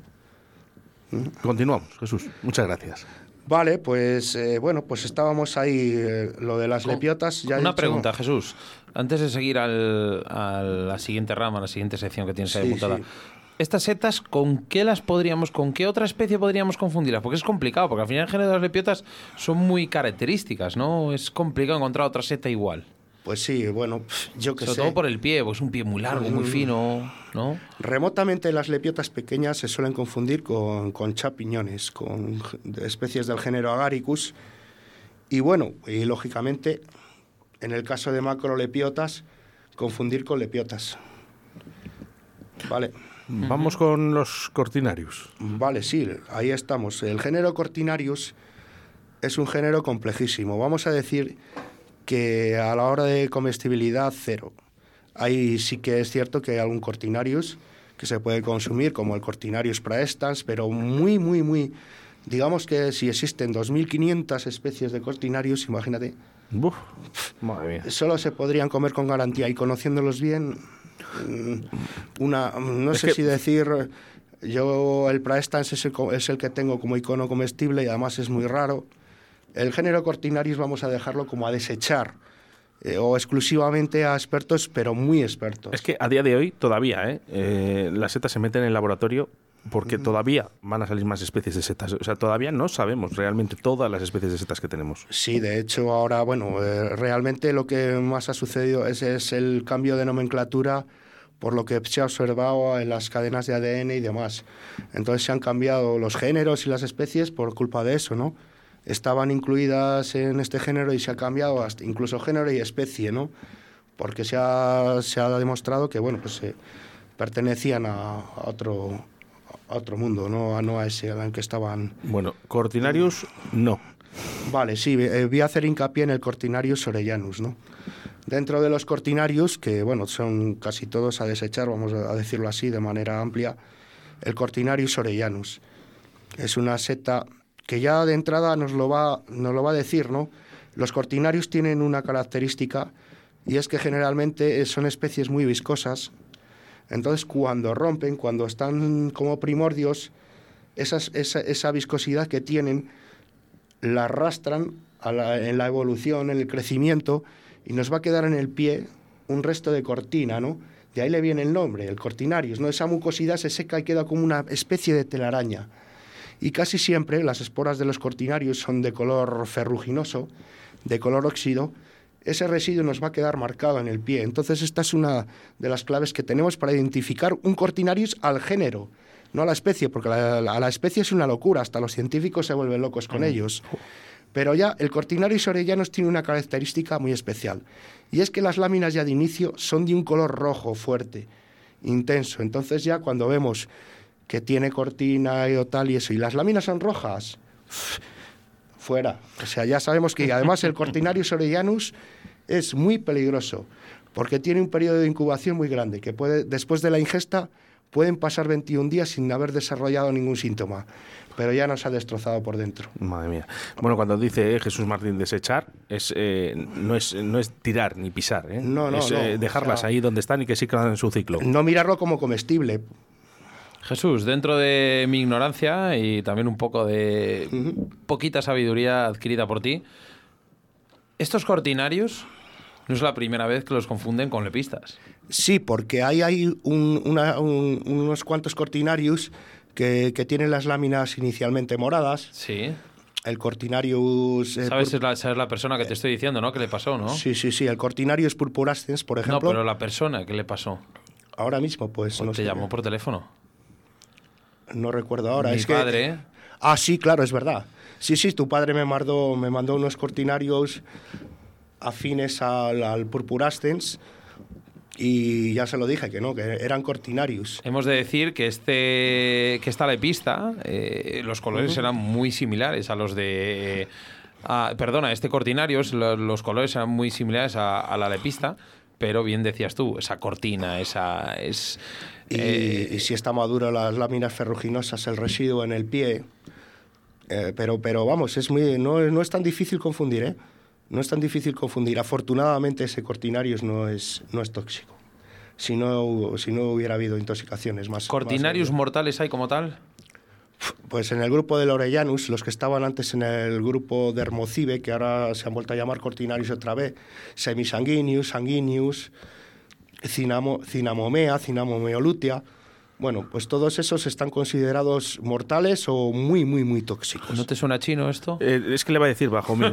continuamos, Jesús. Muchas gracias. Vale, pues eh, bueno, pues estábamos ahí, eh, lo de las lepiotas. Ya he Una dicho- pregunta, Jesús. Antes de seguir al- a la siguiente rama, a la siguiente sección que tienes ahí Sí, apuntada. sí. Estas setas, ¿con qué las podríamos, con qué otra especie podríamos confundirlas? Porque es complicado, porque al final el género de las lepiotas son muy características, ¿no? Es complicado encontrar otra seta igual. Pues sí, bueno, yo que Sobre sé. todo por el pie, porque es un pie muy largo, muy Mm. fino, ¿no? Remotamente las lepiotas pequeñas se suelen confundir con, con champiñones, con especies del género Agaricus. Y bueno, y lógicamente, en el caso de macrolepiotas, confundir con lepiotas. Vale, Vamos con los cortinarius. vale, sí, ahí estamos. El género Cortinarius es un género complejísimo. Vamos a decir que a la hora de comestibilidad, cero. Ahí sí que es cierto que hay algún Cortinarius que se puede consumir, como el Cortinarius praestans, pero muy, muy, muy... Digamos que si existen 2.500 especies de Cortinarius, imagínate, Uf, madre mía. solo se podrían comer con garantía y conociéndolos bien, mm, una, no Es sé que- si decir, yo el praestans es el, es el que tengo como icono comestible y además es muy raro. El género Cortinarius vamos a dejarlo como a desechar eh, o exclusivamente a expertos, pero muy expertos. Es que a día de hoy todavía ¿eh? Eh, las setas se meten en el laboratorio porque todavía van a salir más especies de setas. O sea, todavía no sabemos realmente todas las especies de setas que tenemos. Sí, de hecho ahora, bueno, realmente lo que más ha sucedido es, es el cambio de nomenclatura por lo que se ha observado en las cadenas de ADN y demás. Entonces se han cambiado los géneros y las especies por culpa de eso, ¿no? Estaban incluidas en este género y se ha cambiado hasta incluso género y especie, ¿no? Porque se ha, se ha demostrado que, bueno, pues eh, pertenecían a, otro, a otro mundo, ¿no? A, no a ese en que estaban... Bueno, Cortinarius no. Vale, sí, eh, voy a hacer hincapié en el Cortinarius orellanus, ¿no? Dentro de los Cortinarius, que, bueno, son casi todos a desechar, vamos a decirlo así, de manera amplia, el Cortinarius orellanus. Es una seta que ya de entrada nos lo va, nos lo va a decir, ¿no? Los cortinarios tienen una característica y es que generalmente son especies muy viscosas. Entonces, cuando rompen, cuando están como primordios, esa, esa, viscosidad que tienen la arrastran en la evolución, en el crecimiento, y nos va a quedar en el pie un resto de cortina, ¿no? De ahí le viene el nombre, el cortinarius, ¿no? Esa mucosidad se seca y queda como una especie de telaraña y casi siempre las esporas de los cortinarios son de color ferruginoso, de color óxido, ese residuo nos va a quedar marcado en el pie. Entonces esta es una de las claves que tenemos para identificar un cortinarius al género, no a la especie, porque a la, especie es una locura, hasta los científicos se vuelven locos con mm. ellos. Pero ya el Cortinarius orellanos tiene una característica muy especial, y es que las láminas ya de inicio son de un color rojo fuerte, intenso. Entonces ya cuando vemos que tiene cortina y tal y eso, y las láminas son rojas, fuera. O sea, ya sabemos que además el Cortinarius orellanus es muy peligroso, porque tiene un periodo de incubación muy grande, que puede, después de la ingesta pueden pasar 21 días sin haber desarrollado ningún síntoma, pero ya nos ha destrozado por dentro. Madre mía. Bueno, cuando dice Jesús Martín desechar, es, eh, no, es, no es tirar ni pisar, ¿eh? no, no, es eh, dejarlas ahí donde están y que sigan en su ciclo. No mirarlo como comestible, Jesús, dentro de mi ignorancia y también un poco de poquita sabiduría adquirida por ti, estos cortinarios no es la primera vez que los confunden con lepistas. Sí, porque hay, hay unos cuantos cortinarios que, tienen las láminas inicialmente moradas. Sí. El cortinarius... Eh, ¿Sabes? Es la, la persona que te estoy diciendo, ¿no? Que le pasó, ¿no? Sí, sí, sí. El cortinarius purpurascens, por ejemplo. No, pero la persona que le pasó. Ahora mismo, pues... ¿O te llamó por teléfono? No recuerdo ahora. Mi es padre. ah, sí, claro, es verdad. Sí, sí, tu padre me mandó, me mandó unos cortinarios afines al, al Purpurastens y ya se lo dije que no, que eran cortinarios. Hemos de decir que este que esta lepista, eh, los colores eran muy similares a los de ah, perdona, este cortinarios, los, colores eran muy similares a, a, la lepista, pero bien decías tú, esa cortina, esa es eh, y, si está maduro las láminas ferruginosas, el residuo en el pie. Eh, pero, pero vamos, es muy, no, no, es tan difícil confundir, ¿eh? No es tan difícil confundir. Afortunadamente ese cortinarios no es, no es tóxico. Si no, si no hubiera habido intoxicaciones más. ¿Cortinarios mortales hay como tal? Pues en el grupo del Orellanus, los que estaban antes en el grupo de Hermocibe, que ahora se han vuelto a llamar cortinarios otra vez, semisanguineus, sanguineus, cinamo, cinamomea, cinamomeolutia. Bueno, pues todos esos están considerados mortales o muy, muy, muy tóxicos. ¿No te suena chino esto? Eh, es que le va a decir, bajo mi,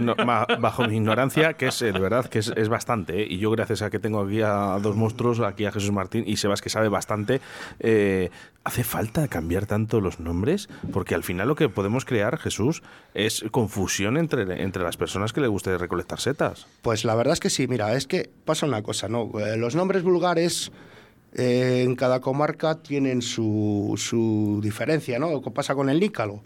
bajo mi ignorancia, que es eh, de verdad que es, bastante. Eh, y yo, gracias a que tengo aquí a dos monstruos, aquí a Jesús Martín y Sebas, que sabe bastante, ¿hace falta cambiar tanto los nombres? Porque al final lo que podemos crear, Jesús, es confusión entre, entre las personas que le guste recolectar setas. Pues la verdad es que sí, mira, es que pasa una cosa, ¿no? Los nombres vulgares eh, en cada comarca tienen su, su diferencia, ¿no? ¿Qué pasa con el nícalo?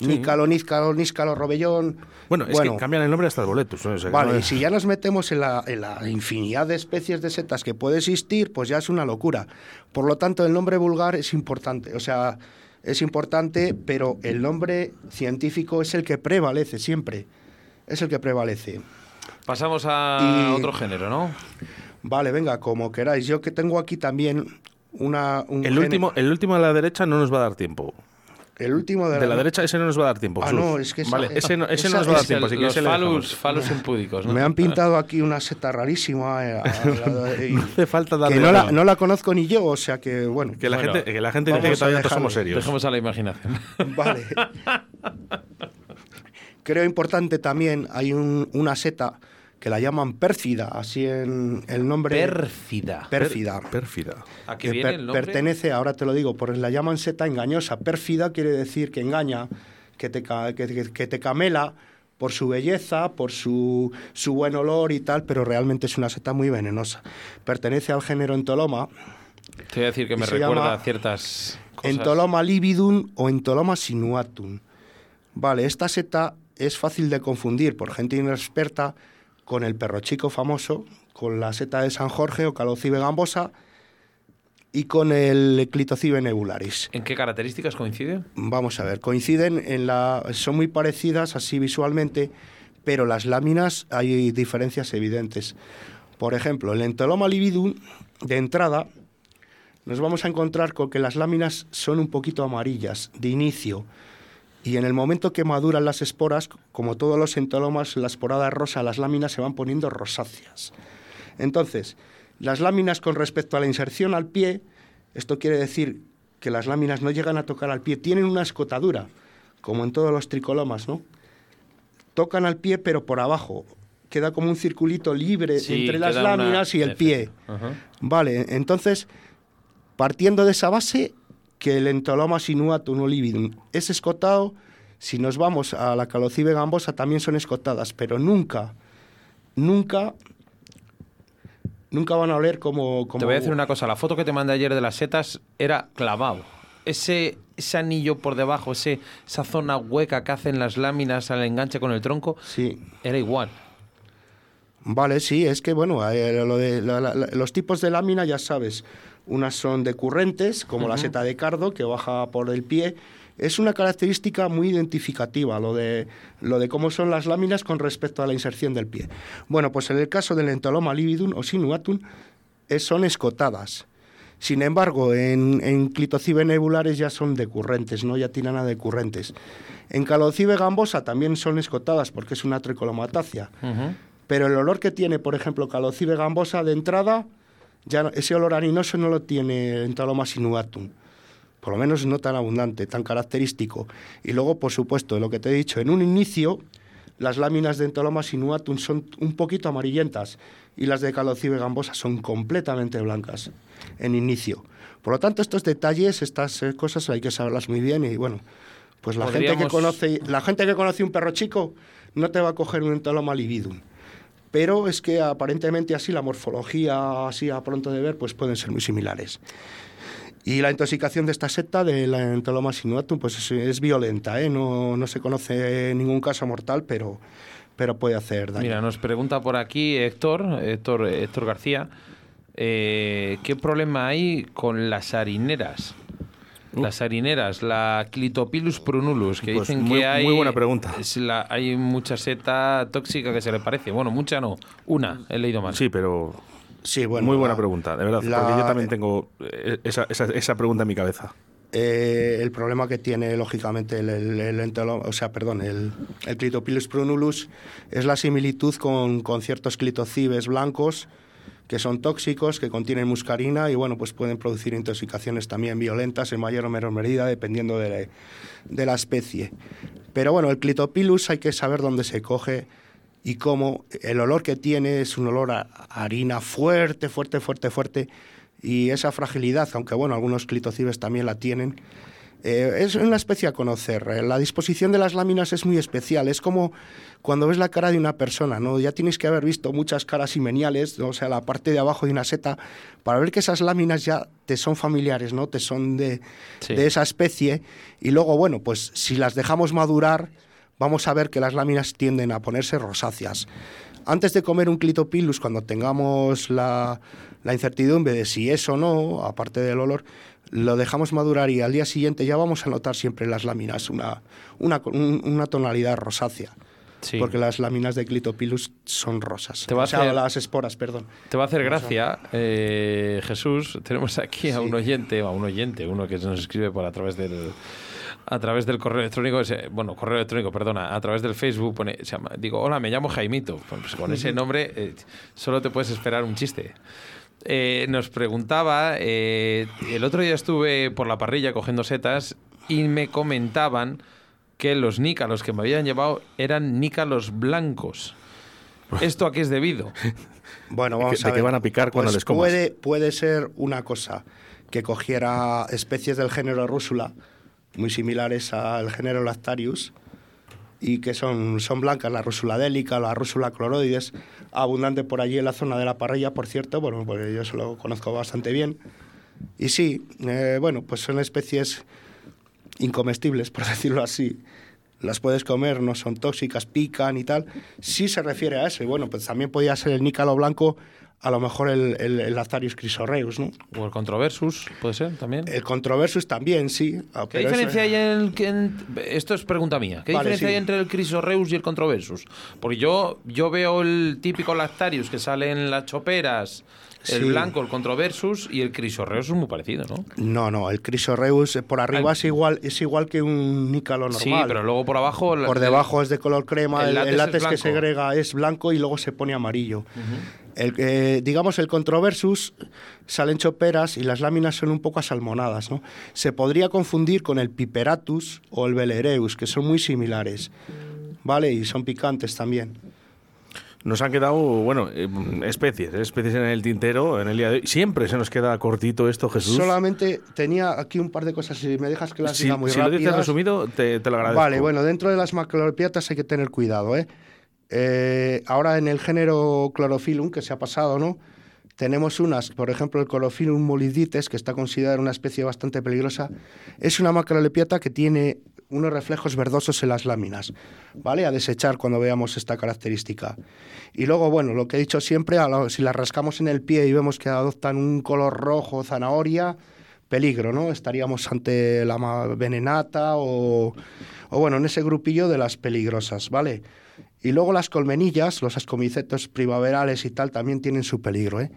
Nícalo, Nízcalo, Nízcalo, Robellón. Bueno, es que cambian el nombre hasta el boletus. vale, y si ya nos metemos en la, en la, infinidad de especies de setas que puede existir, pues ya es una locura. Por lo tanto, el nombre vulgar es importante. O sea, es importante, pero el nombre científico es el que prevalece siempre. Es el que prevalece. Pasamos a otro género, ¿no? Vale, venga, como queráis. Yo que tengo aquí también una... el, último, el último a la derecha no nos va a dar tiempo. El último de, De la derecha, ese no nos va a dar tiempo. Ah, no, es que esa- Vale, ese no, ese esa no nos va a dar tiempo, así que los falus, falus impúdicos, ¿no? Me han pintado aquí una seta rarísima. eh, a- a- y- No hace falta que darle no la, no la conozco ni yo, o sea que, bueno. Que la Bueno, gente, que la gente dice que todavía dejarlo. somos serios. Dejemos a la imaginación. Vale. Creo importante también, hay un- una seta que la llaman pérfida, así en el nombre. Pérfida. pérfida. Pérfida. ¿A qué que viene per- el nombre? pertenece, ahora te lo digo, porque la llaman seta engañosa. Pérfida quiere decir que engaña, que te, que, que- que te camela por su belleza, por su, su buen olor y tal, pero realmente es una seta muy venenosa. Pertenece al género Entoloma, Te voy a decir que me recuerda llama a ciertas cosas. Entoloma lividum o Entoloma sinuatum. Vale, esta seta es fácil de confundir por gente inexperta con el perro chico famoso, con la seta de San Jorge o Calocibe gambosa y con el Clitocibe nebularis. ¿En qué características coinciden? Vamos a ver, coinciden en la. son muy parecidas así visualmente, pero las láminas hay diferencias evidentes. Por ejemplo, el Entoloma lividum, de entrada, nos vamos a encontrar con que las láminas son un poquito amarillas de inicio. Y en el momento que maduran las esporas, como todos los entolomas, la esporada rosa, las láminas se van poniendo rosáceas. Entonces, las láminas con respecto a la inserción al pie, esto quiere decir que las láminas no llegan a tocar al pie, tienen una escotadura, como en todos los tricolomas, ¿no? Tocan al pie, pero por abajo. Queda como un circulito libre Sí, entre las una- láminas y el pie. Ajá. Vale, entonces, partiendo de esa base, que el entoloma sinuatum o lividum es escotado, si nos vamos a la calocibe gambosa también son escotadas, pero nunca, nunca, nunca van a oler como... como Te voy a decir una cosa, la foto que te mandé ayer de las setas era clavado. Ese, ese anillo por debajo, ese, esa zona hueca que hacen las láminas al enganche con el tronco, Sí, era igual. Vale, sí, es que bueno, eh, lo de la- la- la- los tipos de lámina ya sabes, unas son decurrentes, como la seta de cardo, que baja por el pie. Es una característica muy identificativa, lo de, lo de cómo son las láminas con respecto a la inserción del pie. Bueno, pues en el caso del entoloma lividum o sinuatum, eh, son escotadas. Sin embargo, en, en clitocibe nebulares ya son decurrentes, ¿no? ya tiran a decurrentes. En calocibe gambosa también son escotadas porque es una tricolomatácea. Pero el olor que tiene, por ejemplo, calocibe gambosa de entrada, ya ese olor aninoso no lo tiene Entoloma sinuatum. Por lo menos no tan abundante, tan característico. Y luego, por supuesto, lo que te he dicho, en un inicio, las láminas de Entoloma sinuatum son un poquito amarillentas y las de calocibe gambosa son completamente blancas en inicio. Por lo tanto, estos detalles, estas eh, cosas hay que saberlas muy bien y bueno, pues la gente que Podríamos- conoce, la gente que conoce un perro chico no te va a coger un Entoloma lividum. Pero es que aparentemente así la morfología, así a pronto de ver, pues pueden ser muy similares. Y la intoxicación de esta seta, de la Entoloma sinuatum, pues es, es violenta, ¿eh? no, no se conoce ningún caso mortal, pero, pero puede hacer daño. Mira, nos pregunta por aquí Héctor, Héctor, Héctor García, eh, ¿qué problema hay con las harineras? Las harineras, la Clitopilus prunulus, que Pues dicen muy- que hay... muy buena pregunta. es la- hay mucha seta tóxica que se le parece. Bueno, mucha no, una, he leído mal. Sí, pero Sí, bueno, muy buena la- pregunta, de verdad. la- porque yo también tengo eh, esa, esa- esa pregunta en mi cabeza. Eh, el problema que tiene, lógicamente, el, el, el entolo- o sea, perdón, el, el Clitopilus prunulus es la similitud con, con ciertos clitocibes blancos que son tóxicos, que contienen muscarina y, bueno, pues pueden producir intoxicaciones también violentas en mayor o menor medida, dependiendo de la, especie. Pero bueno, el Clitopilus hay que saber dónde se coge y cómo. El olor que tiene es un olor a a harina fuerte, fuerte, fuerte, fuerte. Y esa fragilidad, aunque bueno, algunos clitocibes también la tienen, eh, es una especie a conocer. Eh, La disposición de las láminas es muy especial. Es como cuando ves la cara de una persona, ¿no? Ya tienes que haber visto muchas caras imeniales, ¿no? o sea, la parte de abajo de una seta, para ver que esas láminas ya te son familiares, ¿no? Te son de, Sí. de esa especie. Y luego, bueno, pues si las dejamos madurar, vamos a ver que las láminas tienden a ponerse rosáceas. Antes de comer un clitopilus, cuando tengamos la, la incertidumbre de si es o no, aparte del olor, lo dejamos madurar y al día siguiente ya vamos a notar siempre en las láminas una, una, un- una tonalidad rosácea. Sí. Porque las láminas de clitopilus son rosas. Te va a O sea, hacer- las esporas, perdón. Te va a hacer gracia, eh, Jesús. Tenemos aquí a un oyente, a un oyente, uno que nos escribe por a través del, a través del correo electrónico, bueno, correo electrónico, perdona, a través del Facebook pone, se llama, digo, hola, me llamo Jaimito. Pues con ese nombre eh, solo te puedes esperar un chiste. Eh, nos preguntaba, eh, el otro día estuve por la parrilla cogiendo setas y me comentaban que los nícalos que me habían llevado eran nícalos blancos. ¿Esto a qué es debido? Bueno, vamos ¿De a ver. qué van a picar cuando Pues les comas? Puede, puede ser una cosa que cogiera especies del género Rúsula, muy similares al género Lactarius, y que son, son blancas, la Rúsula délica, la Rúsula cloroides, abundante por allí en la zona de la parrilla, por cierto, bueno, pues yo se lo conozco bastante bien. Y sí, eh, bueno, pues son especies incomestibles, por decirlo así. Las puedes comer, no son tóxicas, pican y tal. Sí se refiere a eso. Y bueno, pues también podía ser el nícalo blanco, a lo mejor el, el, el Lactarius crisorreus, ¿no? O el controversus, puede ser también. El controversus también, sí. ah, ¿Qué eso- diferencia hay en, en- Esto es pregunta mía. ¿Qué Vale, diferencia sí. hay entre el Crisorreus y el Controversus? Porque yo, yo veo el típico Lactarius que sale en las choperas, el Sí. blanco, el Controversus, y el Crisorreus es muy parecido, ¿no? No, no, el crisorreus eh, por arriba es igual, es igual que un nícalo normal. Sí, pero luego por abajo... Por debajo es de color crema, el el, látex que segrega es blanco y luego se pone amarillo. El, eh, digamos, el controversus salen choperas y las láminas son un poco asalmonadas. ¿no? Se podría confundir con el piperatus o el velereus, que son muy similares. ¿Vale? Y son picantes también. Nos han quedado, bueno, eh, especies, eh, especies en el tintero en el día de hoy. Siempre se nos queda cortito esto, Jesús. Solamente tenía aquí un par de cosas, si me dejas que las si diga muy si lo dices resumido, te, te lo agradezco. Vale, bueno, dentro de las macrolepiatas hay que tener cuidado, ¿eh? Eh, ahora en el género Chlorophyllum, que se ha pasado, ¿no? Tenemos unas, por ejemplo, el Chlorophyllum molidites, que está considerada una especie bastante peligrosa. Es una macrolepiata que tiene unos reflejos verdosos en las láminas, ¿vale? A desechar cuando veamos esta característica. Y luego, bueno, lo que he dicho siempre, la- si las rascamos en el pie y vemos que adoptan un color rojo, zanahoria, peligro, ¿no? Estaríamos ante la venenata o, o, bueno, en ese grupillo de las peligrosas, ¿vale? Y luego las colmenillas, los ascomicetos primaverales y tal, también tienen su peligro, ¿eh?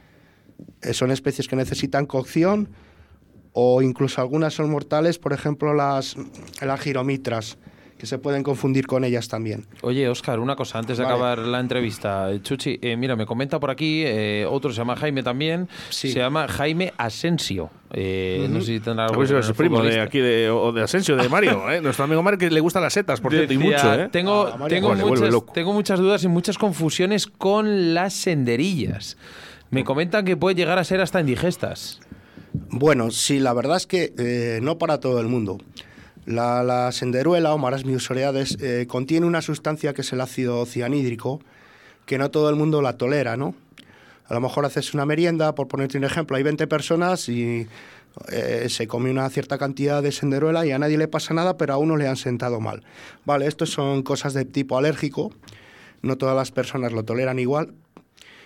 Eh, Son especies que necesitan cocción o incluso algunas son mortales, por ejemplo, las, las giromitras, que se pueden confundir con ellas también. Oye, Oscar, una cosa, antes de Vale. acabar la entrevista. Eh, Chuchi, eh, mira, me comenta por aquí, eh, otro se llama Jaime también, Sí. se llama Jaime Asensio. Eh, No sé si tendrá algo Pues es primo de aquí de, o de Asensio, de Mario, ¿eh? nuestro amigo Mario que le gustan las setas, por cierto, y mucho, ¿eh? Tengo, Ah, tengo, muchas, loco. tengo muchas dudas y muchas confusiones con las senderillas. Me comentan que puede llegar a ser hasta indigestas. Bueno, sí, la verdad es que eh, no para todo el mundo. La, la senderuela o Marasmius oreades eh, contiene una sustancia que es el ácido cianhídrico, que no todo el mundo la tolera, ¿no? A lo mejor haces una merienda, por ponerte un ejemplo, hay 20 personas y eh, se come una cierta cantidad de senderuela y a nadie le pasa nada, pero a uno le han sentado mal. Vale, esto son cosas de tipo alérgico, no todas las personas lo toleran igual,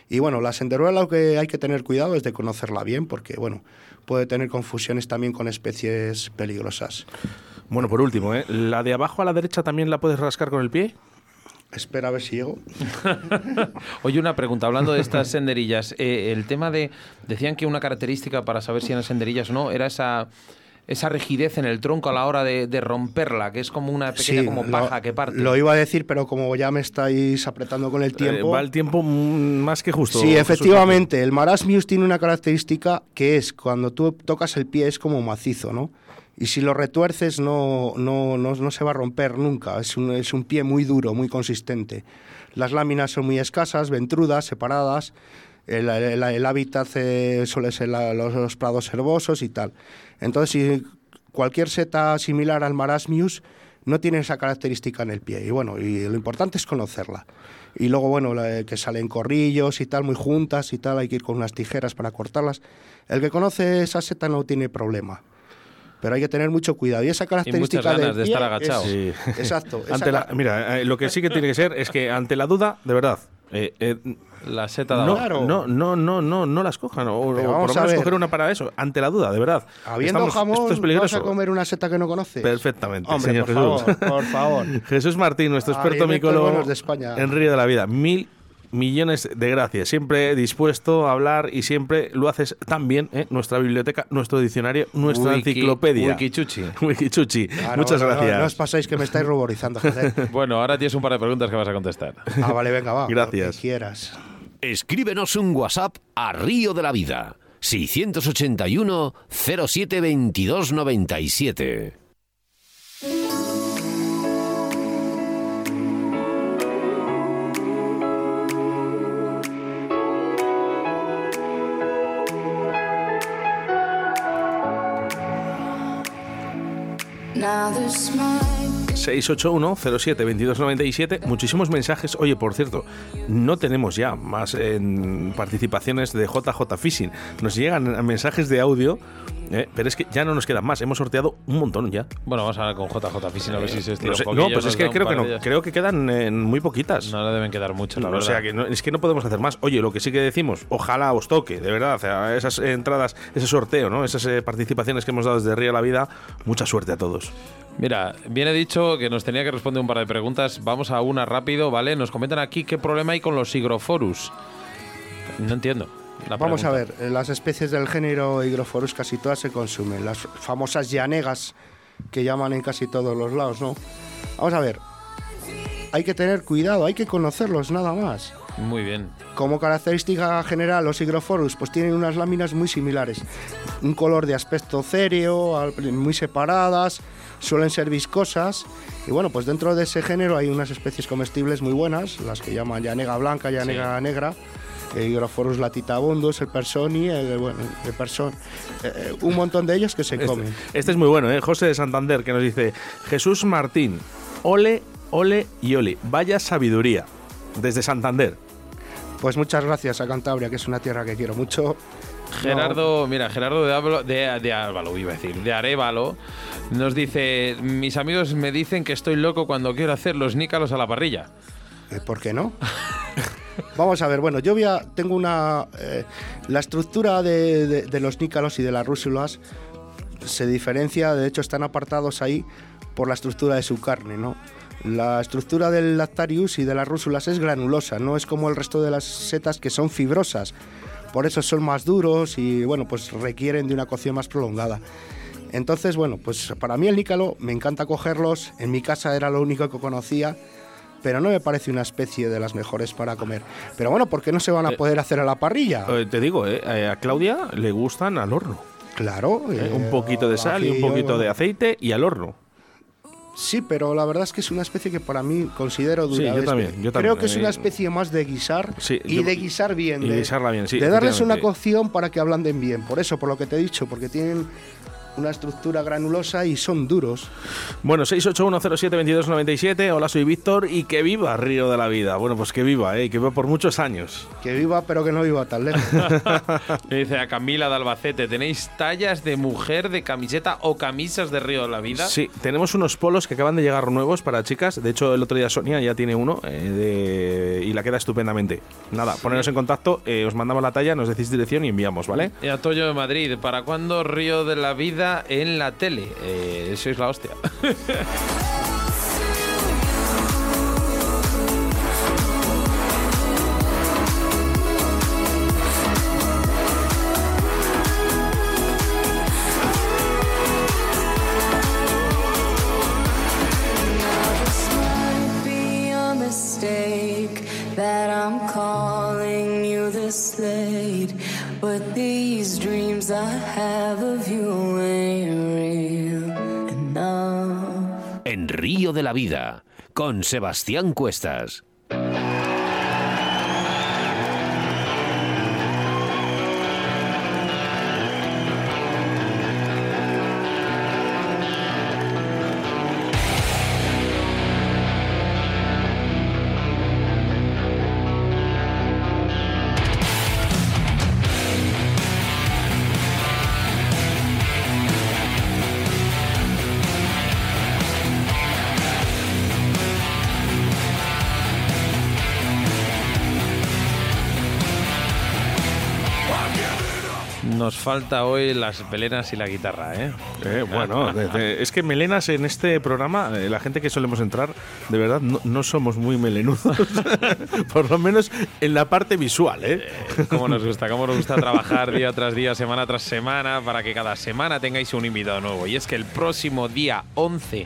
y bueno, la senderuela lo que hay que tener cuidado es de conocerla bien, porque bueno, puede tener confusiones también con especies peligrosas. Bueno, por último, ¿eh? ¿la de abajo a la derecha también la puedes rascar con el pie? Espera a ver si llego. Oye, una pregunta, hablando de estas senderillas, eh, el tema de, decían que una característica para saber si eran senderillas o no era esa, esa rigidez en el tronco a la hora de, de romperla, que es como una pequeña Sí, como lo- paja que parte. Lo iba a decir, pero como ya me estáis apretando con el Eh, tiempo. va el tiempo más que justo. Sí, efectivamente, el marasmius tiene una característica que es cuando tú tocas el pie es como macizo, ¿no? Y si lo retuerces no, no, no, no se va a romper nunca, es un, es un pie muy duro, muy consistente. Las láminas son muy escasas, ventrudas, separadas, el, hábitat eh, suele ser los, prados herbosos y tal. Entonces, si cualquier seta similar al marasmius no tiene esa característica en el pie. Y bueno, y lo importante es conocerla. Y luego, bueno, la- que salen corrillos y tal, muy juntas y tal, hay que ir con unas tijeras para cortarlas. El que conoce esa seta no tiene problema. Pero hay que tener mucho cuidado. Y esa característica ganas del de pie estar agachado. es- Sí. Exacto. Ante la- mira, eh, lo que sí que tiene que ser es que ante la duda, de verdad, eh, eh, La seta de no. Claro. no, no, no, no, no las cojan. O, o por vamos lo a menos coger una para eso. Ante la duda, de verdad. Habiendo Estamos- jamón, esto es ¿vas peligroso. a comer una seta que no conoces? Perfectamente, Hombre, señor por Jesús. favor, por favor. Jesús Martín, nuestro experto micólogo de en Río de la Vida. Mil millones de gracias. Siempre dispuesto a hablar y siempre lo haces tan bien, ¿eh? nuestra biblioteca, nuestro diccionario, nuestra Wiki- enciclopedia. Wikichuchi. Wikichuchi. No, Muchas gracias. No, os pasáis que me estáis ruborizando, joder. Bueno, ahora tienes un par de preguntas que vas a contestar. Ah, vale, venga, va. Gracias. Lo que quieras. Escríbenos un WhatsApp a Río de la Vida. 681 07 22 97. 681-07-2297. Muchísimos mensajes. Oye, por cierto, no tenemos ya más en participaciones de JJ Fishing. Nos llegan mensajes de audio, eh, pero es que ya no nos quedan más. Hemos sorteado un montón ya. Bueno, vamos a hablar con JJ Fishing a ver si se estira No, sé- un no, pues es que creo que no. Creo que quedan eh, muy poquitas. No le deben quedar muchas, la o verdad. sea, que no- es que no podemos hacer más. Oye, lo que sí que decimos, ojalá os toque, de verdad, o sea, esas entradas, ese sorteo, ¿no? Esas eh, participaciones que hemos dado desde Río a la Vida, mucha suerte a todos. Mira, viene dicho que nos tenía que responder un par de preguntas. Vamos a una rápido, ¿vale? Nos comentan aquí qué problema hay con los higroforus. No entiendo. La Vamos a ver, eh, las especies del género Hygrophorus casi todas se consumen. Las famosas llanegas que llaman en casi todos los lados, ¿no? Vamos a ver, hay que tener cuidado, hay que conocerlos nada más. Muy bien. Como característica general, los Hygrophorus pues tienen unas láminas muy similares. Un color de aspecto céreo, al- muy separadas, suelen ser viscosas. Y bueno, pues dentro de ese género hay unas especies comestibles muy buenas, las que llaman llanega blanca, llanega negra, latitabundus, el personi, el, bueno, el person, eh, eh, un montón de ellos que se comen. Este es muy bueno, ¿eh? José de Santander, que nos dice: Jesús Martín, ole, ole y ole. Vaya sabiduría. Desde Santander. Pues muchas gracias a Cantabria, que es una tierra que quiero mucho. Gerardo, mira, Gerardo de, Ábalo- de, de Álvalo, iba a decir, de Arevalo, nos dice: Mis amigos me dicen que estoy loco cuando quiero hacer los nícalos a la parrilla. Eh, ¿Por qué no? Vamos a ver, bueno, yo voy a- tengo una... eh, la estructura de, los nícalos y de las rúsulas se diferencia, de hecho están apartados ahí por la estructura de su carne, ¿no? La estructura del lactarius y de las rúsulas es granulosa, no es como el resto de las setas que son fibrosas. Por eso son más duros y, bueno, pues requieren de una cocción más prolongada. Entonces, bueno, pues para mí el nícalo me encanta cogerlos. En mi casa era lo único que conocía, pero no me parece una especie de las mejores para comer. Pero bueno, ¿por qué no se van a poder hacer a la parrilla? Eh, te digo, ¿eh? Eh, a Claudia le gustan al horno. Claro. ¿eh? eh, un poquito de sal y un poquito de aceite y al horno. Sí, pero la verdad es que es una especie que para mí considero Sí, dura. yo de este- también, yo Creo también, que es eh, una especie más de guisar Sí, y yo- de guisar bien. y de, guisarla bien, sí, De darles una cocción para que ablanden bien. Por eso, por lo que te he dicho, porque tienen una estructura granulosa y son duros. Bueno, 681072297. Hola, soy Víctor y que viva Río de la Vida. Bueno, pues que viva, ¿eh? Que viva por muchos años. Que viva, pero que no viva tan lejos. Le dice a Camila de Albacete: ¿Tenéis tallas de mujer de camiseta o camisas de Río de la Vida? Sí, tenemos unos polos que acaban de llegar nuevos para chicas. De hecho, el otro día Sonia ya tiene uno eh, de- y la queda estupendamente. Nada, poneros en contacto, eh, os mandamos la talla, nos decís dirección y enviamos, ¿vale? Y a Toyo de Madrid, ¿para cuándo Río de la Vida en la tele? Eh, sois la hostia. But these dreams I have of you ain't real enough. En Río de la Vida, con Sebastián Cuestas. Falta hoy las melenas y la guitarra, ¿eh? Eh, bueno, de- de- es que melenas en este programa, eh, la gente que solemos entrar, de verdad no, no somos muy melenudos. Por lo menos en la parte visual, ¿eh? Cómo nos gusta, cómo nos gusta trabajar día tras día, semana tras semana, para que cada semana tengáis un invitado nuevo. Y es que el próximo día 11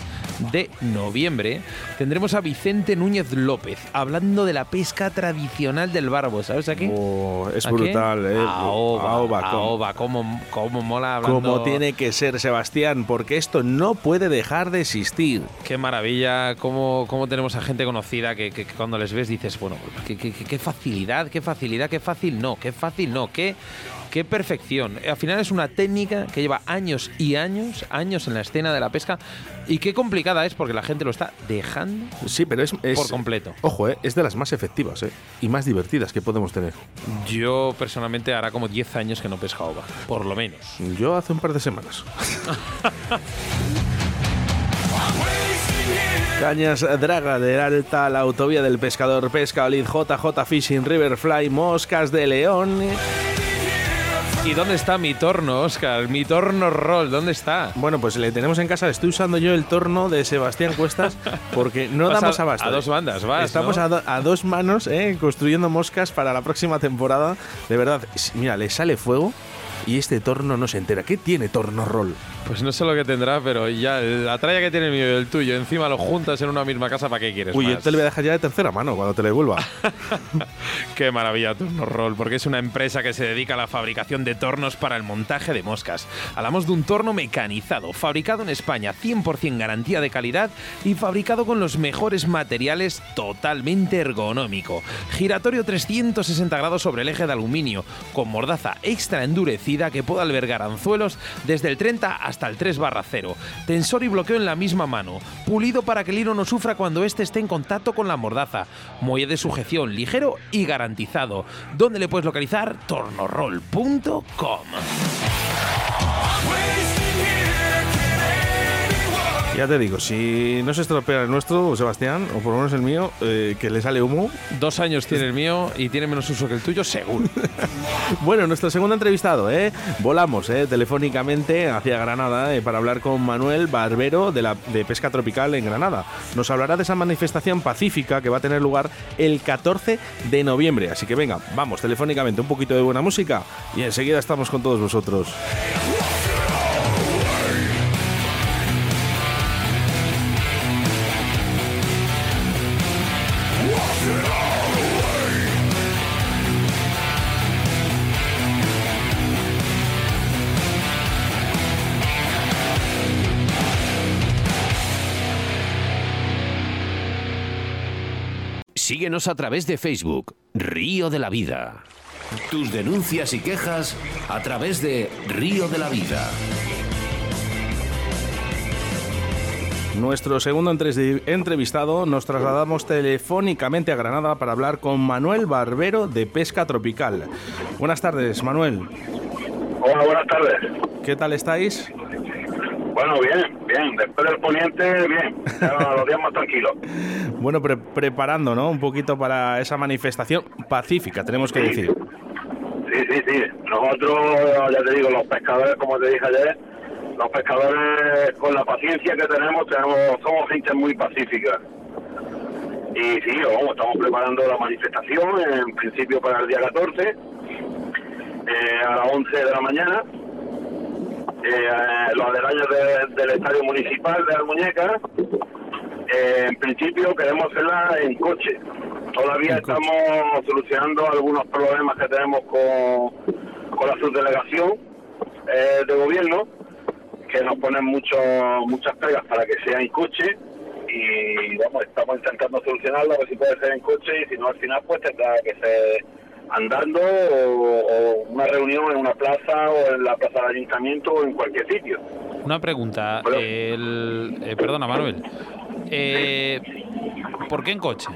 de noviembre tendremos a Vicente Núñez López hablando de la pesca tradicional del barbo. ¿Sabes aquí? Oh, es brutal, ¿eh? Aoba, Aoba, cómo- aoba, cómo, cómo mola hablando. Como tiene que ser, Sebastián, porque esto no puede dejar de existir. Qué maravilla, cómo, cómo tenemos a gente conocida que, que- que cuando les ves dices, bueno, qué, qué- qué- qué facilidad, qué facilidad, qué fácil no, qué fácil no, qué, qué perfección. Al final es una técnica que lleva años y años, años en la escena de la pesca y qué complicada es porque la gente lo está dejando. Sí, pero es, es- Por completo. Ojo, ¿eh? es de las más efectivas ¿eh? y más divertidas que podemos tener. Yo personalmente hará como 10 años que no pesca ova, por lo menos. Yo hace un par de semanas. Cañas Draga de Alta, la autovía del pescador, Pesca Olid, JJ Fishing, Riverfly, Moscas de León. ¿Y dónde está mi torno, Oscar? Mi torno roll, ¿dónde está? Bueno, pues le tenemos en casa. Estoy usando yo el torno de Sebastián Cuestas porque no Vas damos a- abasto. a dos bandas, vas, Estamos ¿no? a, do- a dos manos eh, construyendo moscas para la próxima temporada. De verdad, mira, le sale fuego y este torno no se entera. ¿Qué tiene torno roll? Pues no sé lo que tendrá, pero ya la tralla que tiene el mío y el tuyo, encima lo juntas en una misma casa, ¿para qué quieres Uy, yo más? te lo voy a dejar ya de tercera mano cuando te lo devuelva. Qué maravilla Turno Roll, porque es una empresa que se dedica a la fabricación de tornos para el montaje de moscas. Hablamos de un torno mecanizado, fabricado en España, 100% garantía de calidad y fabricado con los mejores materiales, totalmente ergonómico. Giratorio 360 grados sobre el eje de aluminio, con mordaza extra endurecida que puede albergar anzuelos desde el 30 hasta el 3 barra 0. Tensor y bloqueo en la misma mano, pulido para que el hilo no sufra cuando éste esté en contacto con la mordaza. Muelle de sujeción ligero y garantizado. ¿Dónde le puedes localizar? tornorroll.com. ya te digo, si no se estropea el nuestro, Sebastián, o por lo menos el mío, eh, que le sale humo. Dos años tiene el mío y tiene menos uso que el tuyo, seguro. Bueno, nuestro segundo entrevistado, ¿eh? Volamos ¿eh? telefónicamente hacia Granada eh, para hablar con Manuel Barbero de, la, de Pesca Tropical en Granada. Nos hablará de esa manifestación pacífica que va a tener lugar el 14 de noviembre. Así que venga, vamos telefónicamente un poquito de buena música y enseguida estamos con todos vosotros. Síguenos a través de Facebook, Río de la Vida. Tus denuncias y quejas a través de Río de la Vida. Nuestro segundo entre- entrevistado nos trasladamos telefónicamente a Granada para hablar con Manuel Barbero de Pesca Tropical. Buenas tardes, Manuel. Hola, buenas tardes. ¿Qué tal estáis? Bueno, bien, bien. Después del poniente, bien. Ya los días más tranquilos. Bueno, pre- preparando, ¿no? Un poquito para esa manifestación pacífica, tenemos que decir. Sí, sí, sí. Nosotros, ya te digo, los pescadores, como te dije ayer, los pescadores, con la paciencia que tenemos, tenemos somos gente muy pacífica. Y sí, vamos, estamos preparando la manifestación, en principio para el día 14, eh, a las 11 de la mañana. Eh, los aledaños de- del estadio municipal de Almuñeca. Eh, en principio queremos hacerla en coche. Todavía En coche. estamos solucionando algunos problemas que tenemos con, con la subdelegación eh, de gobierno, que nos ponen mucho, muchas pegas para que sea en coche. Y vamos, estamos intentando solucionarlo, a ver si puede ser en coche y si no al final pues tendrá que ser andando o, o una reunión en una plaza o en la plaza del ayuntamiento o en cualquier sitio. Una pregunta. Bueno. el- eh, perdona, Manuel. Eh, ¿Por qué en coche?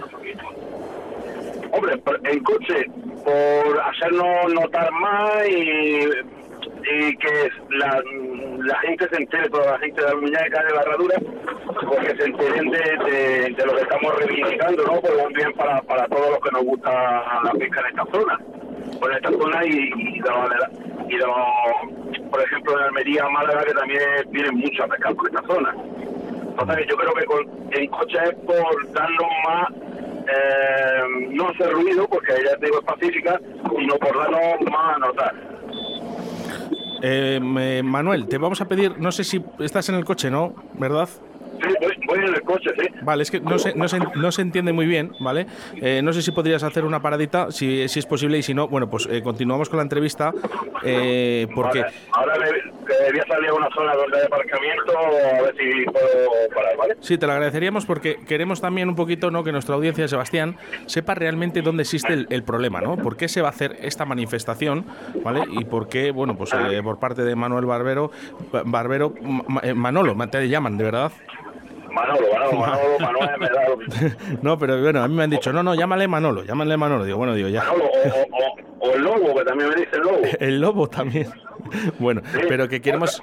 Hombre, en coche, por hacernos notar más y, y que la, gente se entere, toda la gente de la muñeca de la herradura, porque se enteren de, lo que estamos reivindicando, ¿no? Un bien para, para todos los que nos gusta la pesca en esta zona. por esta zona y, y, de y de por ejemplo, en Almería, Málaga, que también vienen mucho a pescar por esta zona. Entonces, yo creo que en coche es por darnos más, eh, no hacer ruido, porque te digo es pacífica, sino por darnos más a notar. Eh, Manuel, te vamos a pedir, no sé si estás en el coche, ¿no? ¿Verdad? Sí, voy, voy en el coche, sí. Vale, es que no se, no se, no se entiende muy bien, ¿vale? Eh, no sé si podrías hacer una paradita, si, si es posible, y si no, bueno, pues eh, continuamos con la entrevista, eh, porque... Ahora me, voy a salir a una zona donde hay aparcamiento, a ver si puedo parar, ¿vale? Sí, te lo agradeceríamos porque queremos también un poquito ¿no? que nuestra audiencia, Sebastián, sepa realmente dónde existe el, el problema, ¿no? ¿Por qué se va a hacer esta manifestación, ¿vale? Y por qué, bueno, pues eh, por parte de Manuel Barbero, Ba- Barbero, Ma- eh, Manolo, te llaman, ¿de verdad? Manolo, Manolo, Manolo, Manuel, me da lo mismo. no, pero bueno, a mí me han dicho, no, no, llámale Manolo, llámale Manolo. Digo, bueno, digo, ya. Manolo, o, o, o el lobo, que también me dice el lobo. El lobo también. Bueno, pero que queremos...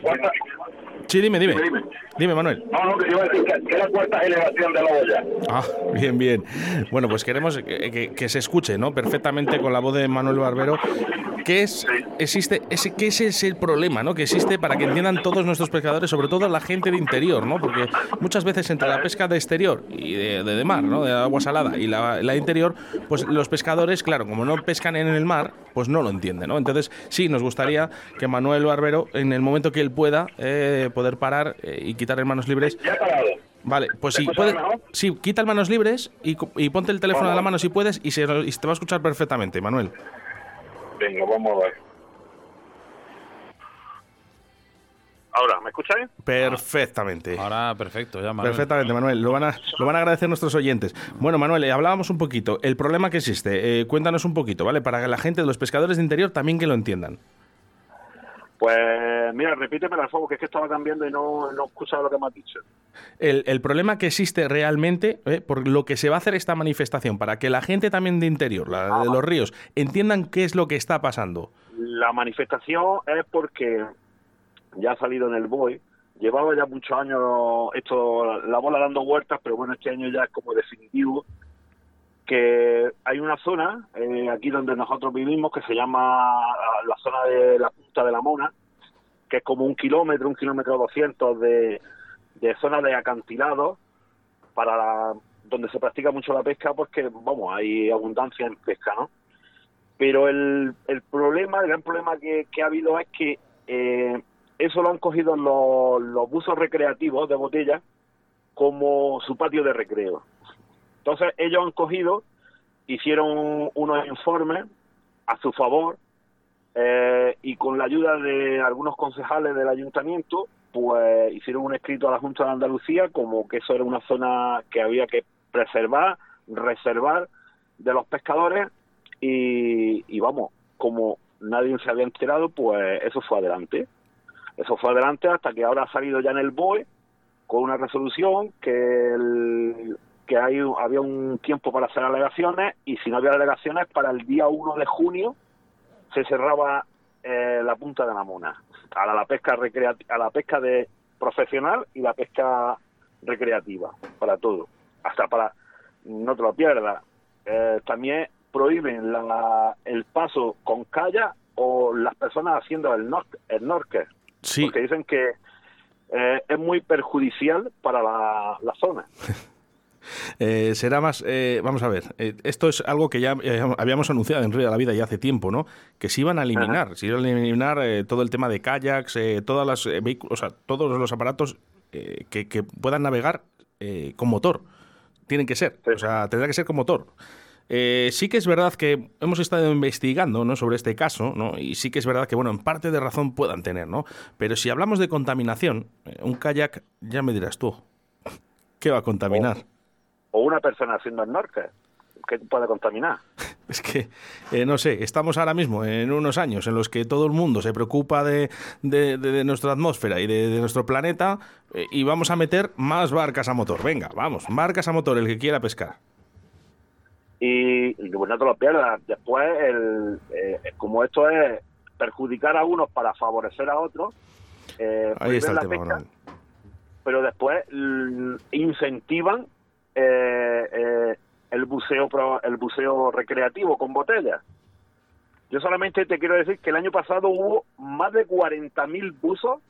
Sí, dime, dime. Dime, dime. Dime, Manuel. No, no, que iba a decir que, que es la cuarta generación de lobo ya. Ah, bien, bien. Bueno, pues queremos que, que- que se escuche, ¿no? Perfectamente con la voz de Manuel Barbero. ¿Qué es, existe, ese, qué ese es el problema, ¿no? Que existe para que entiendan todos nuestros pescadores, sobre todo la gente de interior, ¿no? Porque muchas veces entre la pesca de exterior y de, de, de mar, ¿no? De agua salada y la, la interior, pues los pescadores, claro, como no pescan en el mar, pues no lo entienden, ¿no? Entonces, sí, nos gustaría que Manuel Barbero, en el momento que él pueda, eh, poder parar eh, y quitar en manos libres, Ya he parado. Vale, pues ¿Me sí, quita el manos libres y, y ponte el teléfono a la mano si puedes y se, y te va a escuchar perfectamente, Manuel. Venga, vamos a ver. Ahora, ¿me escucháis? Perfectamente. Ahora, perfecto, ya, Manuel. Perfectamente, Manuel. Lo van, a, lo van a agradecer nuestros oyentes. Bueno, Manuel, eh, hablábamos un poquito. El problema que existe, eh, cuéntanos un poquito, ¿vale? Para que la gente, los pescadores de interior, también que lo entiendan. Pues mira, repíteme al fuego, que es que estaba cambiando y no, no he escuchado lo que me has dicho. El, el problema que existe realmente, eh, por lo que se va a hacer esta manifestación, para que la gente también de interior, la de los ríos, entiendan qué es lo que está pasando. La manifestación es porque ya ha salido en el BOE. Llevaba ya muchos años esto, la bola dando vueltas, pero bueno, este año ya es como definitivo. Que hay una zona eh, aquí donde nosotros vivimos que se llama la zona de la De la Mona, que es como un kilómetro, un kilómetro doscientos de, zona de acantilados para la- donde se practica mucho la pesca porque, vamos, hay abundancia en pesca, ¿no? Pero el, problema, el gran problema que, que ha habido es que eh, eso lo han cogido los, los buzos recreativos de botella como su patio de recreo. Entonces ellos han cogido, hicieron unos informes a su favor eh, y con la ayuda de algunos concejales del ayuntamiento, pues hicieron un escrito a la Junta de Andalucía como que eso era una zona que había que preservar, reservar de los pescadores y, y vamos, como nadie se había enterado, pues eso fue adelante. Eso fue adelante hasta que ahora ha salido ya en el BOE con una resolución que el- que hay, había un tiempo para hacer alegaciones y si no había alegaciones para el día 1 de junio se cerraba eh, la punta de la mona. A la, la pesca recreativa, a la pesca de profesional y la pesca recreativa para todo. Hasta para no te lo pierdas. Eh, también prohíben la, el paso con calla o las personas haciendo el, nor el Sí, porque dicen que eh, es muy perjudicial para la, la zona Eh, será más. eh, vamos a ver, eh, esto es algo que ya habíamos anunciado en Río de la Vida ya hace tiempo, ¿no? Que se iban a eliminar, se iban a eliminar todo el tema de kayaks, todas las eh, vehículos, o sea, todos los aparatos que, que puedan navegar con motor. Tienen que ser, Sí. o sea, tendrá que ser con motor. Eh, sí que es verdad que hemos estado investigando ¿no? sobre este caso, ¿no? y sí que es verdad que, bueno, en parte de razón puedan tener, ¿no? Pero si hablamos de contaminación, un kayak, ya me dirás tú, ¿qué va a contaminar? O una persona haciendo snorkel que puede contaminar Es que, eh, no sé, estamos ahora mismo en unos años en los que todo el mundo se preocupa de, de- de- de nuestra atmósfera y de, nuestro planeta eh, y vamos a meter más barcas a motor. Venga, vamos, barcas a motor, el que quiera pescar. y, y pues no te lo pierdas después el, eh, como esto es perjudicar a unos para favorecer a otros Ahí está el la tema, pesca, pero después l- incentivan eh, eh, el buceo pro- el buceo recreativo con botellas Yo solamente te quiero decir que el año pasado hubo más de 40.000 buzos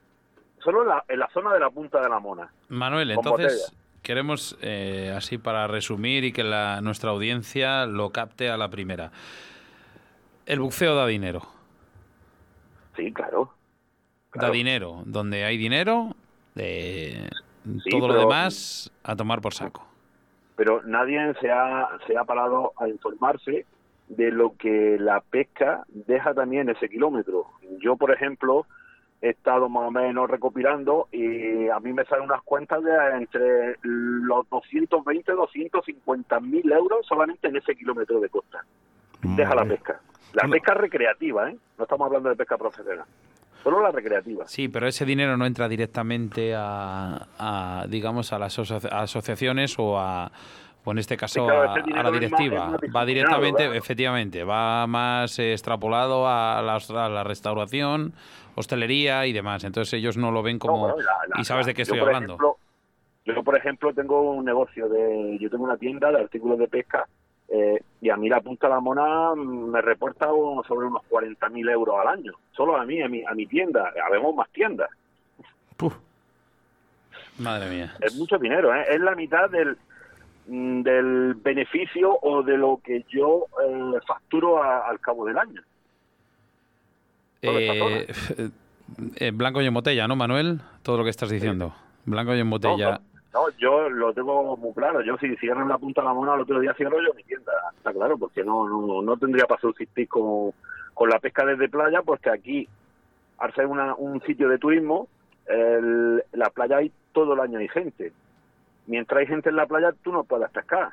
solo en la, en la zona de la punta de la mona. Manuel, entonces queremos, eh, así para resumir y que la, nuestra audiencia lo capte a la primera. El buceo da dinero. Sí, claro. Da dinero. Donde hay dinero, eh, Sí, todo lo demás a tomar por saco. Pero nadie se ha, se ha parado a informarse de lo que la pesca deja también ese kilómetro. Yo, por ejemplo, he estado más o menos recopilando y a mí me salen unas cuentas de entre los 220 250 mil euros solamente en ese kilómetro de costa. Deja la pesca. La pesca recreativa, ¿eh? No estamos hablando de pesca profesional. Solo la recreativa. Sí, pero ese dinero no entra directamente a, a, digamos, a las asoci- asociaciones o a o en este caso Sí, claro, a, la directiva. más va directamente, claro. efectivamente, va más eh, extrapolado a la, a la restauración, hostelería y demás. Entonces ellos no lo ven como... No, bueno, la- la- ¿Y sabes de qué estoy hablando? ejemplo, yo, por ejemplo, tengo un negocio de... Yo tengo una tienda de artículos de pesca eh, y a mí la Punta de la Mona me reporta un- sobre unos 40.000 euros al año. Solo a mí, a mi, a mi tienda. Habemos más tiendas. Puf. Madre mía. Es mucho dinero, ¿eh? Es la mitad del mm, del beneficio o de lo que yo eh, facturo a- al cabo del año. Eh, eh, blanco y en botella, ¿no, Manuel? Todo lo que estás diciendo. Blanco y en botella. No, no, yo lo tengo muy claro. Yo si cierran la punta de la mona el otro día cierro yo mi tienda. Está claro, porque no no, no tendría para subsistir con, con la pesca desde playa, pues que aquí, al ser una, un sitio de turismo, la playa hay todo el año hay gente. Mientras hay gente en la playa, tú no puedes pescar.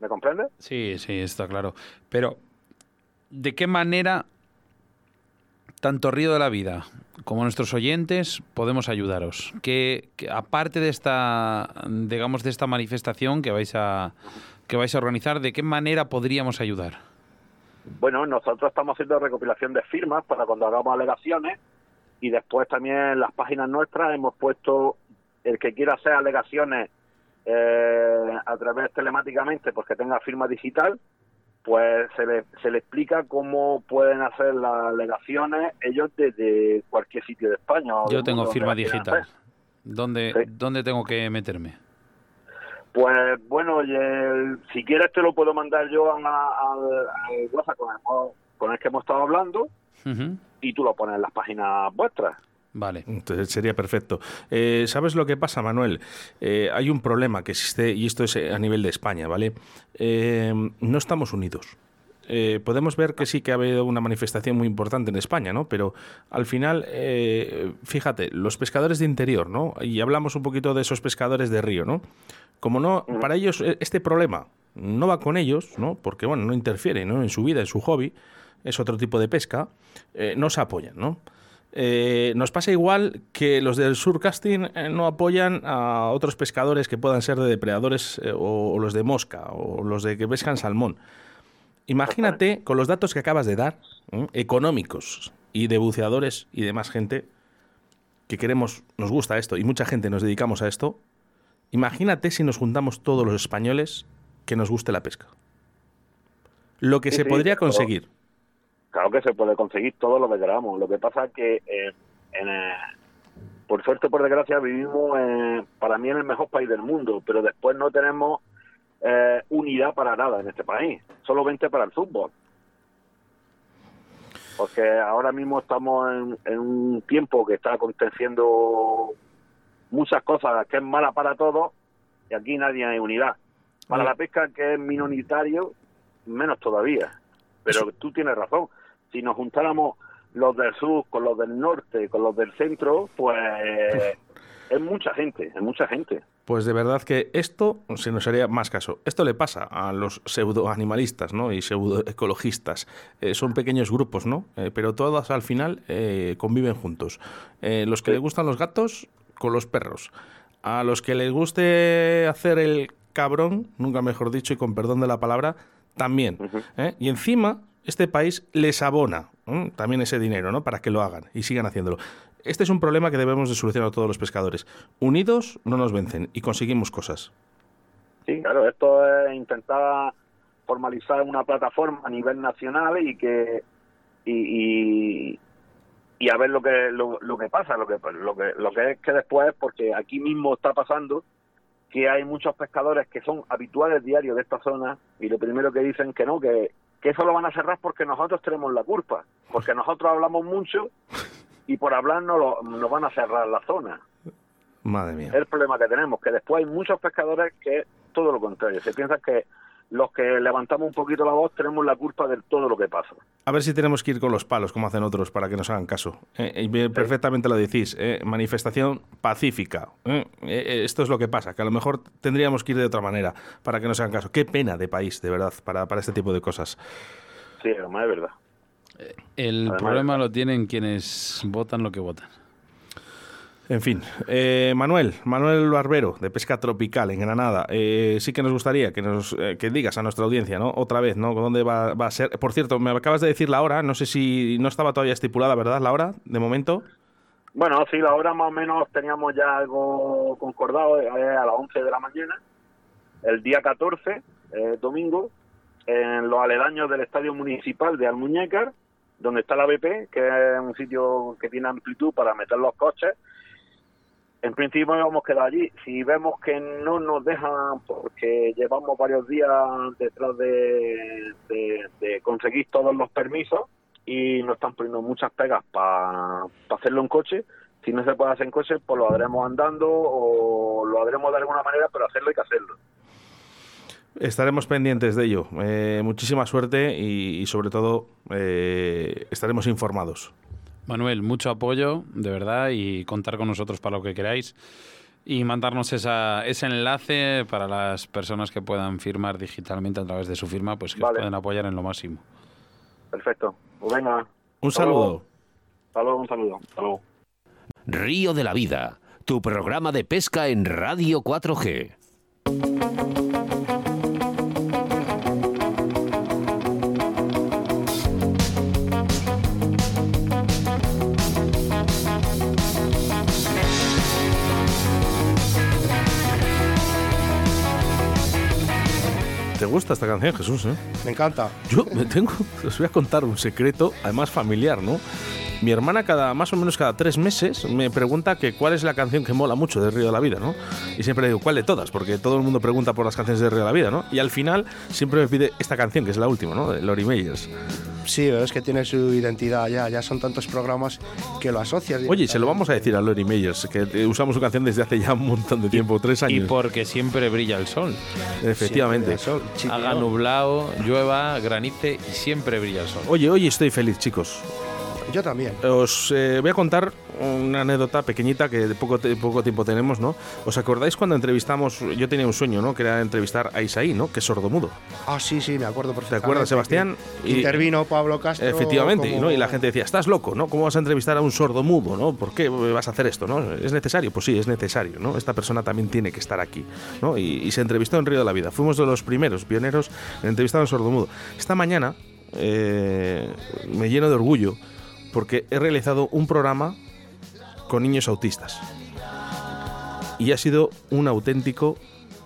¿Me comprendes? Sí, sí, está claro. Pero, ¿de qué manera tanto Río de la Vida como nuestros oyentes podemos ayudaros? Que, aparte de esta, digamos, de esta manifestación que vais a que vais a organizar, ¿de qué manera podríamos ayudar? Bueno, nosotros estamos haciendo recopilación de firmas para cuando hagamos alegaciones y después también en las páginas nuestras hemos puesto el que quiera hacer alegaciones eh, a través telemáticamente, pues que tenga firma digital, pues se le, se le explica cómo pueden hacer las alegaciones ellos desde cualquier sitio de España. Yo tengo firma digital. ¿Dónde, Sí. ¿Dónde tengo que meterme? Pues bueno, el- si quieres te lo puedo mandar yo a- al WhatsApp con el, con el que hemos estado hablando y tú lo pones en las páginas vuestras. Vale. Entonces sería perfecto. Eh, ¿Sabes lo que pasa, Manuel? Eh, hay un problema que existe, y esto es eh, a nivel de España, ¿vale? Eh, no estamos unidos. Eh, podemos ver que sí que ha habido una manifestación muy importante en España, ¿no? Pero al final, eh, fíjate, los pescadores de interior, ¿no? Y hablamos un poquito de esos pescadores de río, ¿no? Como no, para ellos este problema no va con ellos, ¿no? Porque, bueno, no interfiere, ¿no? En su vida, en su hobby, es otro tipo de pesca, eh, no se apoyan, ¿no? Eh, nos pasa igual que los del surcasting eh, no apoyan a otros pescadores que puedan ser de depredadores eh, o, o los de mosca o los de que pescan salmón. Imagínate con los datos que acabas de dar, económicos y de buceadores y demás gente que queremos, nos gusta esto y mucha gente nos dedicamos a esto. Imagínate si nos juntamos todos los españoles que nos guste la pesca. Lo que Sí, se sí, podría conseguir. Claro que se puede conseguir todo lo que queramos. Lo que pasa es que, eh, en, eh, por suerte, por desgracia, vivimos, eh, para mí, en el mejor país del mundo, pero después no tenemos eh, unidad para nada en este país, solamente para el fútbol. Porque ahora mismo estamos en, en un tiempo que está aconteciendo muchas cosas que es mala para todos y aquí nadie hay unidad. Para la pesca, que es minoritario, menos todavía. Pero tú tienes razón. Si nos juntáramos los del sur con los del norte, con los del centro, pues es mucha gente, es mucha gente. Pues de verdad que esto se nos haría más caso. Esto le pasa a los pseudoanimalistas ¿no? y pseudoecologistas. Eh, son pequeños grupos, ¿no? Eh, pero todas al final eh, conviven juntos. Eh, los que les gustan los gatos con los perros. A los que les guste hacer el cabrón, nunca mejor dicho y con perdón de la palabra, también. Y encima, este país les abona también ese dinero, ¿no? Para que lo hagan y sigan haciéndolo. Este es un problema que debemos de solucionar todos los pescadores. Unidos no nos vencen y conseguimos cosas. Sí, claro, esto es intentar formalizar una plataforma a nivel nacional y que y, y, y a ver lo que lo, lo que pasa, lo que lo que lo que es que después, porque aquí mismo está pasando que hay muchos pescadores que son habituales diarios de esta zona y lo primero que dicen que no, que, que eso lo van a cerrar porque nosotros tenemos la culpa, porque nosotros hablamos mucho y por hablar no lo, nos van a cerrar la zona. Madre mía. Es el problema que tenemos, que después hay muchos pescadores que todo lo contrario. Se piensa que los que levantamos un poquito la voz tenemos la culpa de todo lo que pasa. A ver si tenemos que ir con los palos, como hacen otros, para que nos hagan caso. Eh, bien, perfectamente lo decís. eh, manifestación pacífica. eh. Eh, esto es lo que pasa, que a lo mejor tendríamos que ir de otra manera para que nos hagan caso. Qué pena de país, de verdad, para, para este tipo de cosas. Sí, además es verdad. El Además- problema lo tienen quienes votan lo que votan. En fin, eh, Manuel, Manuel Barbero, de Pesca Tropical en Granada. Eh, sí que nos gustaría que nos eh, que digas a nuestra audiencia, ¿no? Otra vez, ¿no? ¿Dónde va, va a ser? Por cierto, me acabas de decir la hora, no sé si no estaba todavía estipulada, ¿verdad? La hora, de momento. Bueno, sí, la hora más o menos teníamos ya algo concordado, eh, a las 11 de la mañana, el día 14, eh, domingo, en los aledaños del Estadio Municipal de Almuñécar, donde está la BP, que es un sitio que tiene amplitud para meter los coches. En principio vamos a quedar allí. Si vemos que no nos dejan, porque llevamos varios días detrás de, conseguir todos los permisos y nos están poniendo muchas pegas para hacerlo en coche, si no se puede hacer en coche, pues lo haremos andando o lo haremos de alguna manera, pero hacerlo hay que hacerlo. Estaremos pendientes de ello. Eh, muchísima suerte y, y sobre todo eh, estaremos informados. Manuel, mucho apoyo, de verdad, y contar con nosotros para lo que queráis. Y mandarnos esa, ese enlace para las personas que puedan firmar digitalmente a través de su firma, pues que os pueden apoyar en lo máximo. Perfecto. Pues venga. Un Hasta luego. saludo. Hasta luego, un saludo. Hasta luego. Río de la Vida, tu programa de pesca en Radio 4G. Gusta esta canción, Jesús? eh? Me encanta. Yo me tengo, os voy a contar un secreto, además familiar, ¿no? Mi hermana cada más o menos cada tres meses me pregunta que cuál es la canción que mola mucho de Río de la Vida, ¿no? Y siempre le digo, ¿cuál de todas? Porque todo el mundo pregunta por las canciones de Río de la Vida, ¿no? Y al final siempre me pide esta canción, que es la última, ¿no? De Lori Meyers. Sí, pero es que tiene su identidad ya. Ya son tantos programas que lo asocias. Oye, se lo vamos a decir a Lori Meyers, que usamos su canción desde hace ya un montón de tiempo, tres Y años. porque siempre brilla el sol. Efectivamente. El sol. Haga nublado, llueva, granice y siempre brilla el sol. Oye, hoy estoy feliz, chicos. Yo también. Os eh, voy a contar una anécdota pequeñita que de poco, te- poco tiempo tenemos, ¿no? ¿Os acordáis cuando entrevistamos, yo tenía un sueño, ¿no? Que era entrevistar a Isaí, ¿no? Que es sordomudo. Ah, sí, sí, me acuerdo ¿Te perfectamente. acuerdas, Sebastián? Y Intervino Pablo Castro. Efectivamente, como- ¿no? Y la gente decía, estás loco, ¿no? ¿Cómo vas a entrevistar a un sordomudo, ¿no? ¿Por qué vas a hacer esto, ¿no? ¿Es necesario? Pues sí, es necesario, ¿no? Esta persona también tiene que estar aquí, ¿no? Y, y se entrevistó en Río de la Vida. Fuimos de los primeros pioneros en entrevistar a un sordomudo. Esta mañana eh, me lleno de orgullo porque he realizado un programa con niños autistas. Y ha sido un auténtico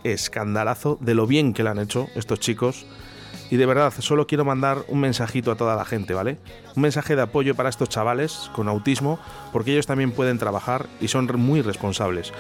escandalazo de lo bien que lo han hecho estos chicos. Y de verdad, solo quiero mandar un mensajito a toda la gente, ¿vale? Un mensaje de apoyo para estos chavales con autismo, porque ellos también pueden trabajar y son muy responsables.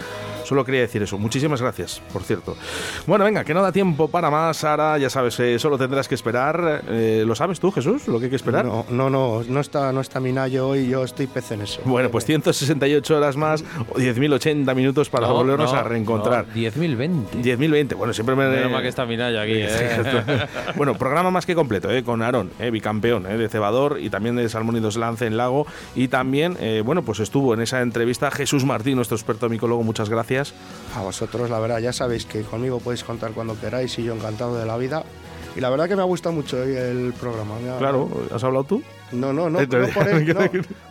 Solo quería decir eso. Muchísimas gracias, por cierto. Bueno, venga, que no da tiempo para más. Ahora, ya sabes, eh, solo tendrás que esperar. Eh, ¿Lo sabes tú, Jesús? ¿Lo que hay que esperar? No, no, no, no está, no está Minayo hoy, yo estoy pez en eso. Bueno, pues 168 horas más o 10.080 minutos para No, volvernos no, a reencontrar. no, 10.020. 10.020, bueno, siempre me... Menos mal que está Minaya aquí. ¿eh? bueno, programa más que completo, ¿eh? con Aarón, ¿eh? bicampeón ¿eh? de cebador y también de salmón y dos lance en lago. Y también, eh, bueno, pues estuvo en esa entrevista Jesús Martín, nuestro experto micólogo, muchas gracias. A vosotros, la verdad, ya sabéis que conmigo podéis contar cuando queráis y yo encantado de la vida. Y la verdad que me ha gustado mucho el programa. Claro, ¿has hablado tú? No, no, no, no, por el- no,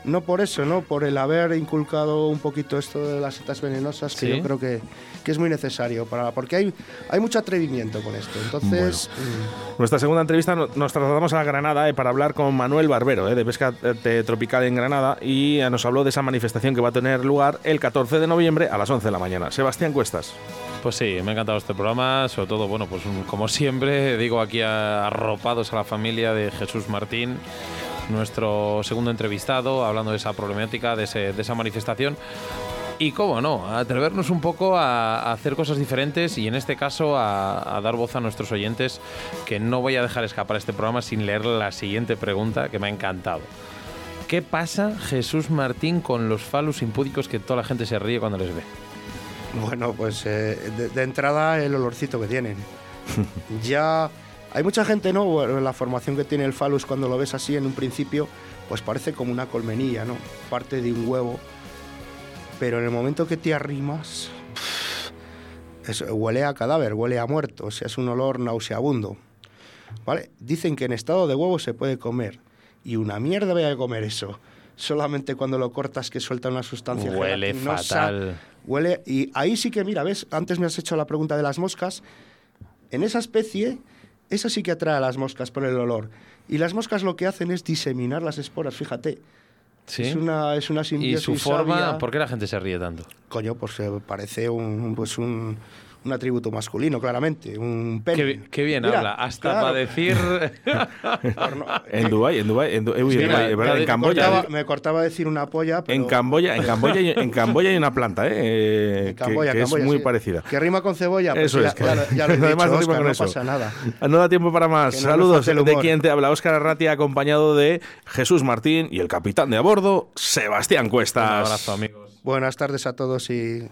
no por eso, no, por el haber inculcado un poquito esto de las setas venenosas, que Sí. yo creo que, que es muy necesario, para, porque hay, hay mucho atrevimiento con esto. Entonces, mm, Nuestra segunda entrevista no- nos trasladamos a Granada eh, para hablar con Manuel Barbero, eh, de Pesca eh, Tropical en Granada, y nos habló de esa manifestación que va a tener lugar el 14 de noviembre a las 11 de la mañana. Sebastián Cuestas. Pues sí, me ha encantado este programa, sobre todo, bueno, pues como siempre, digo aquí a- arropados a la familia de Jesús Martín, nuestro segundo entrevistado, hablando de esa problemática, de, ese- de esa manifestación. Y cómo no, atrevernos un poco a, hacer cosas diferentes y en este caso a, a dar voz a nuestros oyentes, que no voy a dejar escapar este programa sin leer la siguiente pregunta que me ha encantado. ¿Qué pasa, Jesús Martín, con los falus impúdicos que toda la gente se ríe cuando les ve? Bueno, pues eh, de, de entrada el olorcito que tienen. ya hay mucha gente, ¿no? Bueno, la formación que tiene el falus cuando lo ves así en un principio, pues parece como una colmenilla, ¿no? Parte de un huevo. Pero en el momento que te arrimas, es- huele a cadáver, huele a muerto, o sea, es un olor nauseabundo. ¿Vale? Dicen que en estado de huevo se puede comer. Y una mierda voy a comer eso. Solamente cuando lo cortas que suelta una sustancia Huele fatal. Huele, y ahí sí que, mira, ves, antes me has hecho la pregunta de las moscas. En esa especie, esa sí que atrae a las moscas por el olor. Y las moscas lo que hacen es diseminar las esporas, fíjate. ¿Sí? Es una, es una y su forma, sabia. ¿por qué la gente se ríe tanto? Coño, pues eh, parece un, pues un, un atributo masculino, claramente. Un pene. Qué, bi- qué bien Mira, habla, hasta claro. para decir... En Dubái, en Dubái, en, Du- en Dubái, Camboya. cortaba, me cortaba decir una polla, pero... En Camboya, en Camboya, hay- en Camboya hay una planta, ¿eh? eh, que- Camboya, que, Camboya, es muy sí. parecida. Que rima con cebolla, pues Eso ya, es, que- ya lo- ya lo he además dicho, con no eso. pasa nada. No da tiempo para más. No Saludos de quien te habla, Óscar Arratia, acompañado de Jesús Martín y el capitán de a bordo, Sebastián Cuestas. Un abrazo, amigos. Buenas tardes a todos y